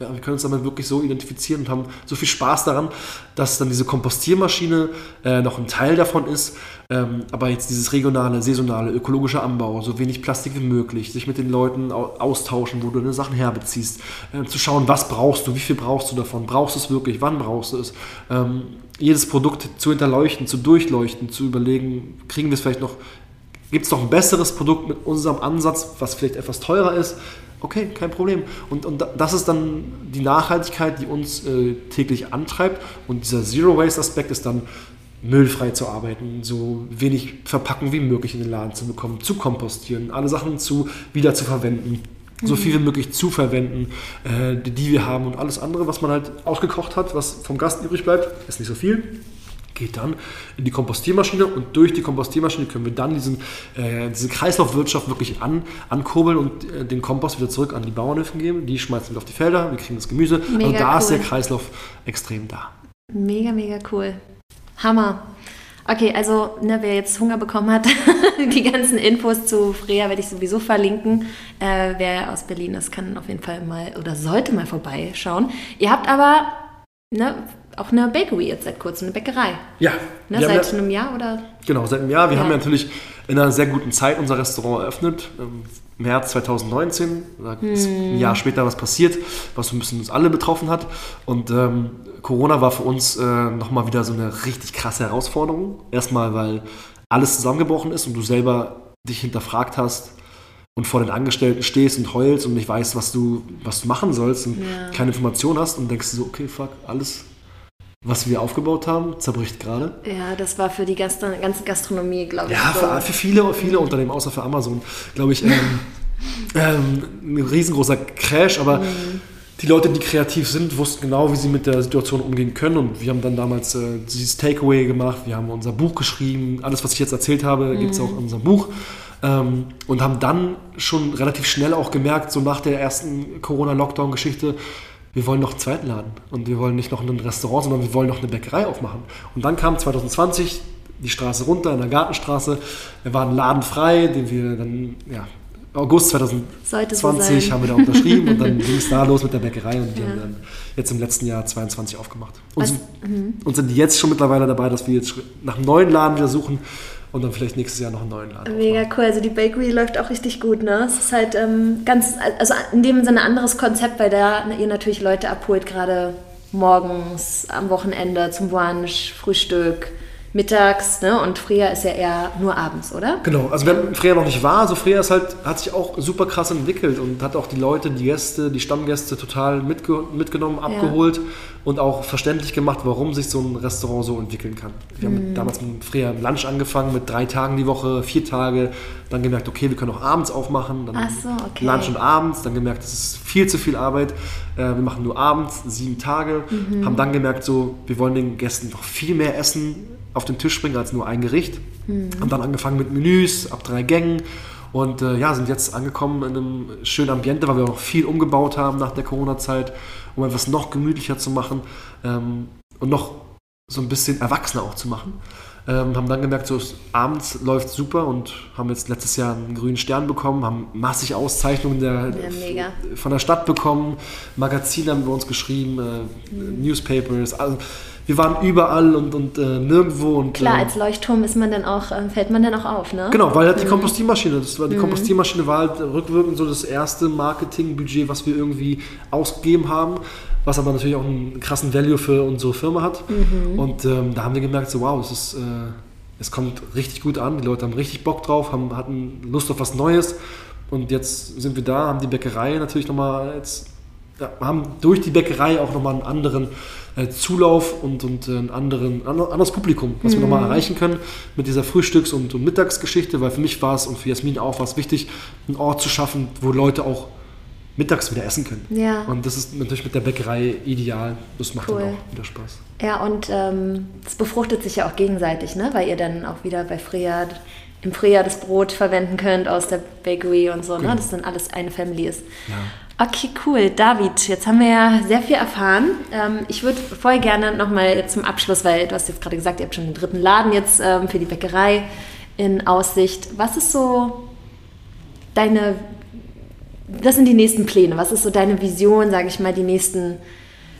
Ja, wir können uns damit wirklich so identifizieren und haben so viel Spaß daran, dass dann diese Kompostiermaschine äh, noch ein Teil davon ist. Ähm, aber jetzt dieses regionale, saisonale, ökologische Anbau, so wenig Plastik wie möglich, sich mit den Leuten austauschen, wo du deine Sachen herbeziehst, äh, zu schauen, was brauchst du, wie viel brauchst du davon, brauchst du es wirklich, wann brauchst du es. Ähm, jedes Produkt zu hinterleuchten, zu durchleuchten, zu überlegen, kriegen wir es vielleicht noch, gibt es noch ein besseres Produkt mit unserem Ansatz, was vielleicht etwas teurer ist okay, kein Problem. Und, und das ist dann die Nachhaltigkeit, die uns äh, täglich antreibt. Und dieser Zero-Waste-Aspekt ist dann müllfrei zu arbeiten, so wenig Verpackung wie möglich in den Laden zu bekommen, zu kompostieren, alle Sachen zu wieder zu verwenden. So viel wie möglich zu verwenden, äh, die wir haben und alles andere, was man halt ausgekocht hat, was vom Gast übrig bleibt, ist nicht so viel, geht dann in die Kompostiermaschine und durch die Kompostiermaschine können wir dann diesen, äh, diese Kreislaufwirtschaft wirklich an, ankurbeln und äh, den Kompost wieder zurück an die Bauernhöfe geben. Die schmeißen wir auf die Felder, wir kriegen das Gemüse. Mega also da cool. ist der Kreislauf extrem da. Mega, mega cool. Hammer. Okay, also ne, wer jetzt Hunger bekommen hat, die ganzen Infos zu Freya werde ich sowieso verlinken. Äh, wer aus Berlin ist, kann auf jeden Fall mal oder sollte mal vorbeischauen. Ihr habt aber ne, auch eine Bakery jetzt seit kurzem, eine Bäckerei. Ja. Ne, seit ja, einem Jahr oder? Genau, seit einem Jahr. Wir ja. haben ja natürlich in einer sehr guten Zeit unser Restaurant eröffnet. Im März 2019. Da ist hm. ein Jahr später was passiert, was ein bisschen uns alle betroffen hat. Und ähm, Corona war für uns äh, nochmal wieder so eine richtig krasse Herausforderung. Erstmal, weil alles zusammengebrochen ist und du selber dich hinterfragt hast, und vor den Angestellten stehst und heulst und nicht weißt, was du, was du machen sollst und ja. keine Information hast und denkst so, okay, fuck, alles, was wir aufgebaut haben, zerbricht gerade. Ja, das war für die Gast ganze Gastronomie, glaube ich. Ja, für, für, viele, viele Unternehmen, außer für Amazon, glaube ich, ähm, ähm, ein riesengroßer Crash, aber mhm. die Leute, die kreativ sind, wussten genau, wie sie mit der Situation umgehen können und wir haben dann damals äh, dieses Takeaway gemacht, wir haben unser Buch geschrieben, alles, was ich jetzt erzählt habe, mhm. gibt es auch in unserem Buch. Ähm, und haben dann schon relativ schnell auch gemerkt, so nach der ersten Corona-Lockdown-Geschichte, wir wollen noch einen zweiten Laden und wir wollen nicht noch ein Restaurant, sondern wir wollen noch eine Bäckerei aufmachen. Und dann kam 2020 die Straße runter in der Gartenstraße. Wir waren Laden frei, den wir dann, ja, August 2020 so haben wir da unterschrieben und dann ging es da los mit der Bäckerei und die ja. haben dann jetzt im letzten Jahr 22 aufgemacht. Und, sind, mhm. und sind jetzt schon mittlerweile dabei, dass wir jetzt nach einem neuen Laden wieder suchen und dann vielleicht nächstes Jahr noch einen neuen Laden. Mega aufmachen. cool. Also die Bakery läuft auch richtig gut, ne? Es ist halt ähm, ganz, also in dem Sinne ein anderes Konzept, weil da ihr natürlich Leute abholt, gerade morgens, am Wochenende zum Brunch, Frühstück mittags, ne? Und Freya ist ja eher nur abends, oder? Genau, also wenn Freya noch nicht war, also Freya ist halt, hat sich auch super krass entwickelt und hat auch die Leute, die Gäste, die Stammgäste total mitge mitgenommen, abgeholt ja. und auch verständlich gemacht, warum sich so ein Restaurant so entwickeln kann. Wir mhm. haben damals mit Freya Lunch angefangen mit drei Tagen die Woche, vier Tage, dann gemerkt, okay, wir können auch abends aufmachen, dann so, okay. Lunch und abends, dann gemerkt, das ist viel zu viel Arbeit, äh, wir machen nur abends, sieben Tage, mhm. haben dann gemerkt, so, wir wollen den Gästen noch viel mehr Essen auf den Tisch bringen als nur ein Gericht. Mhm. Haben dann angefangen mit Menüs ab drei Gängen und äh, ja, sind jetzt angekommen in einem schönen Ambiente, weil wir auch viel umgebaut haben nach der Corona-Zeit, um etwas noch gemütlicher zu machen ähm, und noch so ein bisschen erwachsener auch zu machen. Ähm, haben dann gemerkt, so abends läuft super und haben jetzt letztes Jahr einen grünen Stern bekommen, haben massig Auszeichnungen der, ja, von der Stadt bekommen, Magazine haben wir uns geschrieben, äh, mhm. Newspapers, also wir waren überall und, und äh, nirgendwo. Und, Klar, äh, als Leuchtturm ist man dann auch, äh, fällt man dann auch auf, ne? Genau, weil halt die mhm. Kompostiermaschine, das war, die mhm. Kompostiermaschine war halt rückwirkend so das erste Marketingbudget, was wir irgendwie ausgegeben haben, was aber natürlich auch einen krassen Value für unsere Firma hat. Mhm. Und ähm, da haben wir gemerkt, so wow, es ist, äh, es kommt richtig gut an, die Leute haben richtig Bock drauf, haben, hatten Lust auf was Neues. Und jetzt sind wir da, haben die Bäckerei natürlich nochmal jetzt, ja, haben durch die Bäckerei auch nochmal einen anderen äh, Zulauf und, und äh, ein anderen, anderes Publikum, was mhm. wir nochmal erreichen können mit dieser Frühstücks- und, und, Mittagsgeschichte, weil für mich war es und für Jasmin auch war es wichtig, einen Ort zu schaffen, wo Leute auch mittags wieder essen können. Ja. Und das ist natürlich mit der Bäckerei ideal. Das macht cool. dann auch wieder Spaß. Ja, und ähm, es ähm, befruchtet sich ja auch gegenseitig, ne? weil ihr dann auch wieder bei Freya im Frühjahr das Brot verwenden könnt aus der Bakery und so, ne? genau. ne? dass dann alles eine Family ist. Ja. Okay, cool. David, jetzt haben wir ja sehr viel erfahren. Ähm, ich würde voll gerne nochmal zum Abschluss, weil du hast jetzt gerade gesagt, ihr habt schon den dritten Laden jetzt ähm, für die Bäckerei in Aussicht. Was ist so deine was sind die nächsten Pläne? Was ist so deine Vision, sage ich mal, die nächsten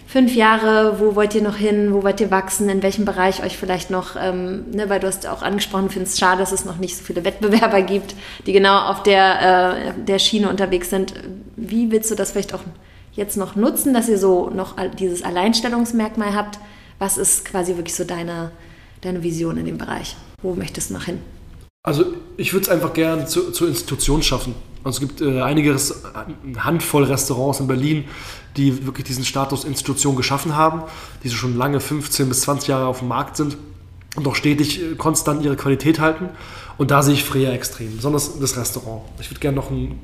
fünf Jahre? Wo wollt ihr noch hin? Wo wollt ihr wachsen? In welchem Bereich euch vielleicht noch, ähm, ne, weil du hast auch angesprochen, findest es schade, dass es noch nicht so viele Wettbewerber gibt, die genau auf der, äh, der Schiene unterwegs sind. Wie willst du das vielleicht auch jetzt noch nutzen, dass ihr so noch dieses Alleinstellungsmerkmal habt? Was ist quasi wirklich so deine, deine Vision in dem Bereich? Wo möchtest du noch hin? Also ich würde es einfach gerne zu, zur Institution schaffen. Also es gibt äh, einige, eine Handvoll Restaurants in Berlin, die wirklich diesen Status Institution geschaffen haben, die schon lange 15 bis 20 Jahre auf dem Markt sind und auch stetig äh, konstant ihre Qualität halten. Und da sehe ich Freya extrem, besonders das Restaurant. Ich würde gerne noch ein,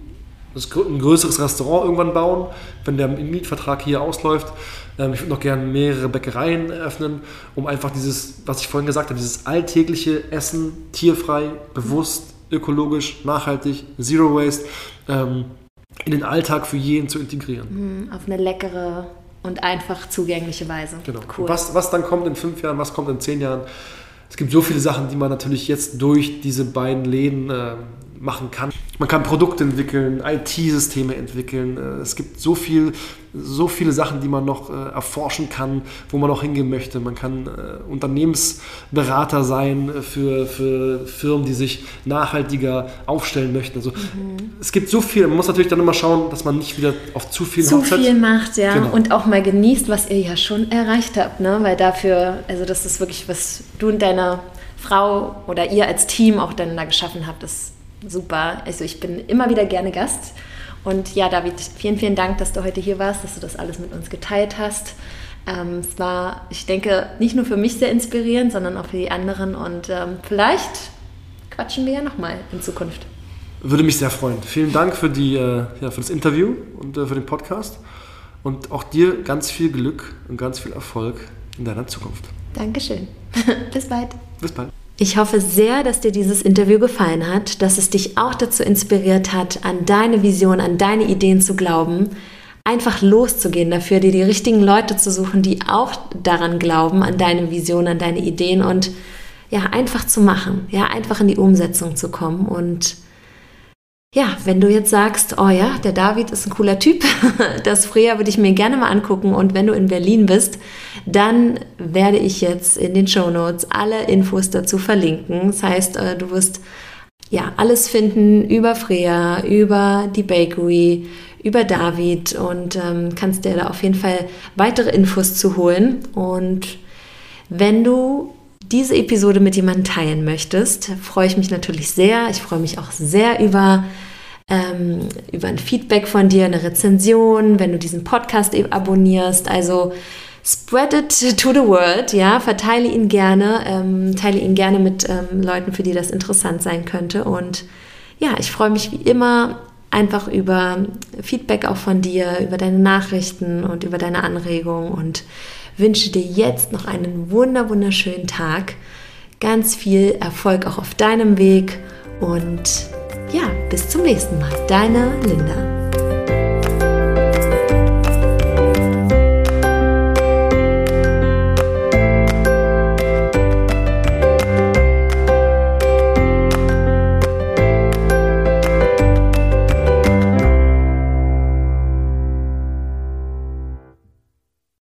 ein größeres Restaurant irgendwann bauen, wenn der Mietvertrag hier ausläuft. Ähm, ich würde noch gerne mehrere Bäckereien eröffnen, um einfach dieses, was ich vorhin gesagt habe, dieses alltägliche Essen, tierfrei, bewusst, ökologisch, nachhaltig, Zero Waste, ähm, in den Alltag für jeden zu integrieren. Hm, auf eine leckere und einfach zugängliche Weise. Genau. Cool. Was, was dann kommt in fünf Jahren, was kommt in zehn Jahren? Es gibt so viele Sachen, die man natürlich jetzt durch diese beiden Läden äh, machen kann. Man kann Produkte entwickeln, IT-Systeme entwickeln. Äh, es gibt so, viel, so viele Sachen, die man noch äh, erforschen kann, wo man noch hingehen möchte. Man kann äh, Unternehmensberater sein für, für Firmen, die sich nachhaltiger aufstellen möchten. Also mhm. es gibt so viel. Man muss natürlich dann immer schauen, dass man nicht wieder auf zu viel Zu Hochzeit viel macht, ja. Genau. Und auch mal genießt, was ihr ja schon erreicht habt. Ne? Weil dafür, also das ist wirklich, was du und deine Frau oder ihr als Team auch dann da geschaffen habt, das super. Also ich bin immer wieder gerne Gast. Und ja, David, vielen, vielen Dank, dass du heute hier warst, dass du das alles mit uns geteilt hast. Ähm, es war, ich denke, nicht nur für mich sehr inspirierend, sondern auch für die anderen. Und ähm, vielleicht quatschen wir ja nochmal in Zukunft. Würde mich sehr freuen. Vielen Dank für, die, äh, ja, für das Interview und äh, für den Podcast. Und auch dir ganz viel Glück und ganz viel Erfolg in deiner Zukunft. Dankeschön. Bis bald. Bis bald. Ich hoffe sehr, dass dir dieses Interview gefallen hat, dass es dich auch dazu inspiriert hat, an deine Vision, an deine Ideen zu glauben, einfach loszugehen dafür, dir die richtigen Leute zu suchen, die auch daran glauben, an deine Vision, an deine Ideen und ja, einfach zu machen, ja, einfach in die Umsetzung zu kommen und ja, wenn du jetzt sagst, oh ja, der David ist ein cooler Typ, das Freya würde ich mir gerne mal angucken und wenn du in Berlin bist, dann werde ich jetzt in den Show Notes alle Infos dazu verlinken. Das heißt, äh, du wirst ja alles finden über Freya, über die Bakery, über David und ähm, kannst dir da auf jeden Fall weitere Infos zu holen. Und wenn du diese Episode mit jemandem teilen möchtest, freue ich mich natürlich sehr. Ich freue mich auch sehr über, ähm, über ein Feedback von dir, eine Rezension, wenn du diesen Podcast eben abonnierst. Also spread it to the world, ja, verteile ihn gerne, ähm, teile ihn gerne mit ähm, Leuten, für die das interessant sein könnte. Und ja, ich freue mich wie immer einfach über Feedback auch von dir, über deine Nachrichten und über deine Anregungen und wünsche dir jetzt noch einen wunder wunderschönen Tag, ganz viel Erfolg auch auf deinem Weg und ja, bis zum nächsten Mal. Deine Linda.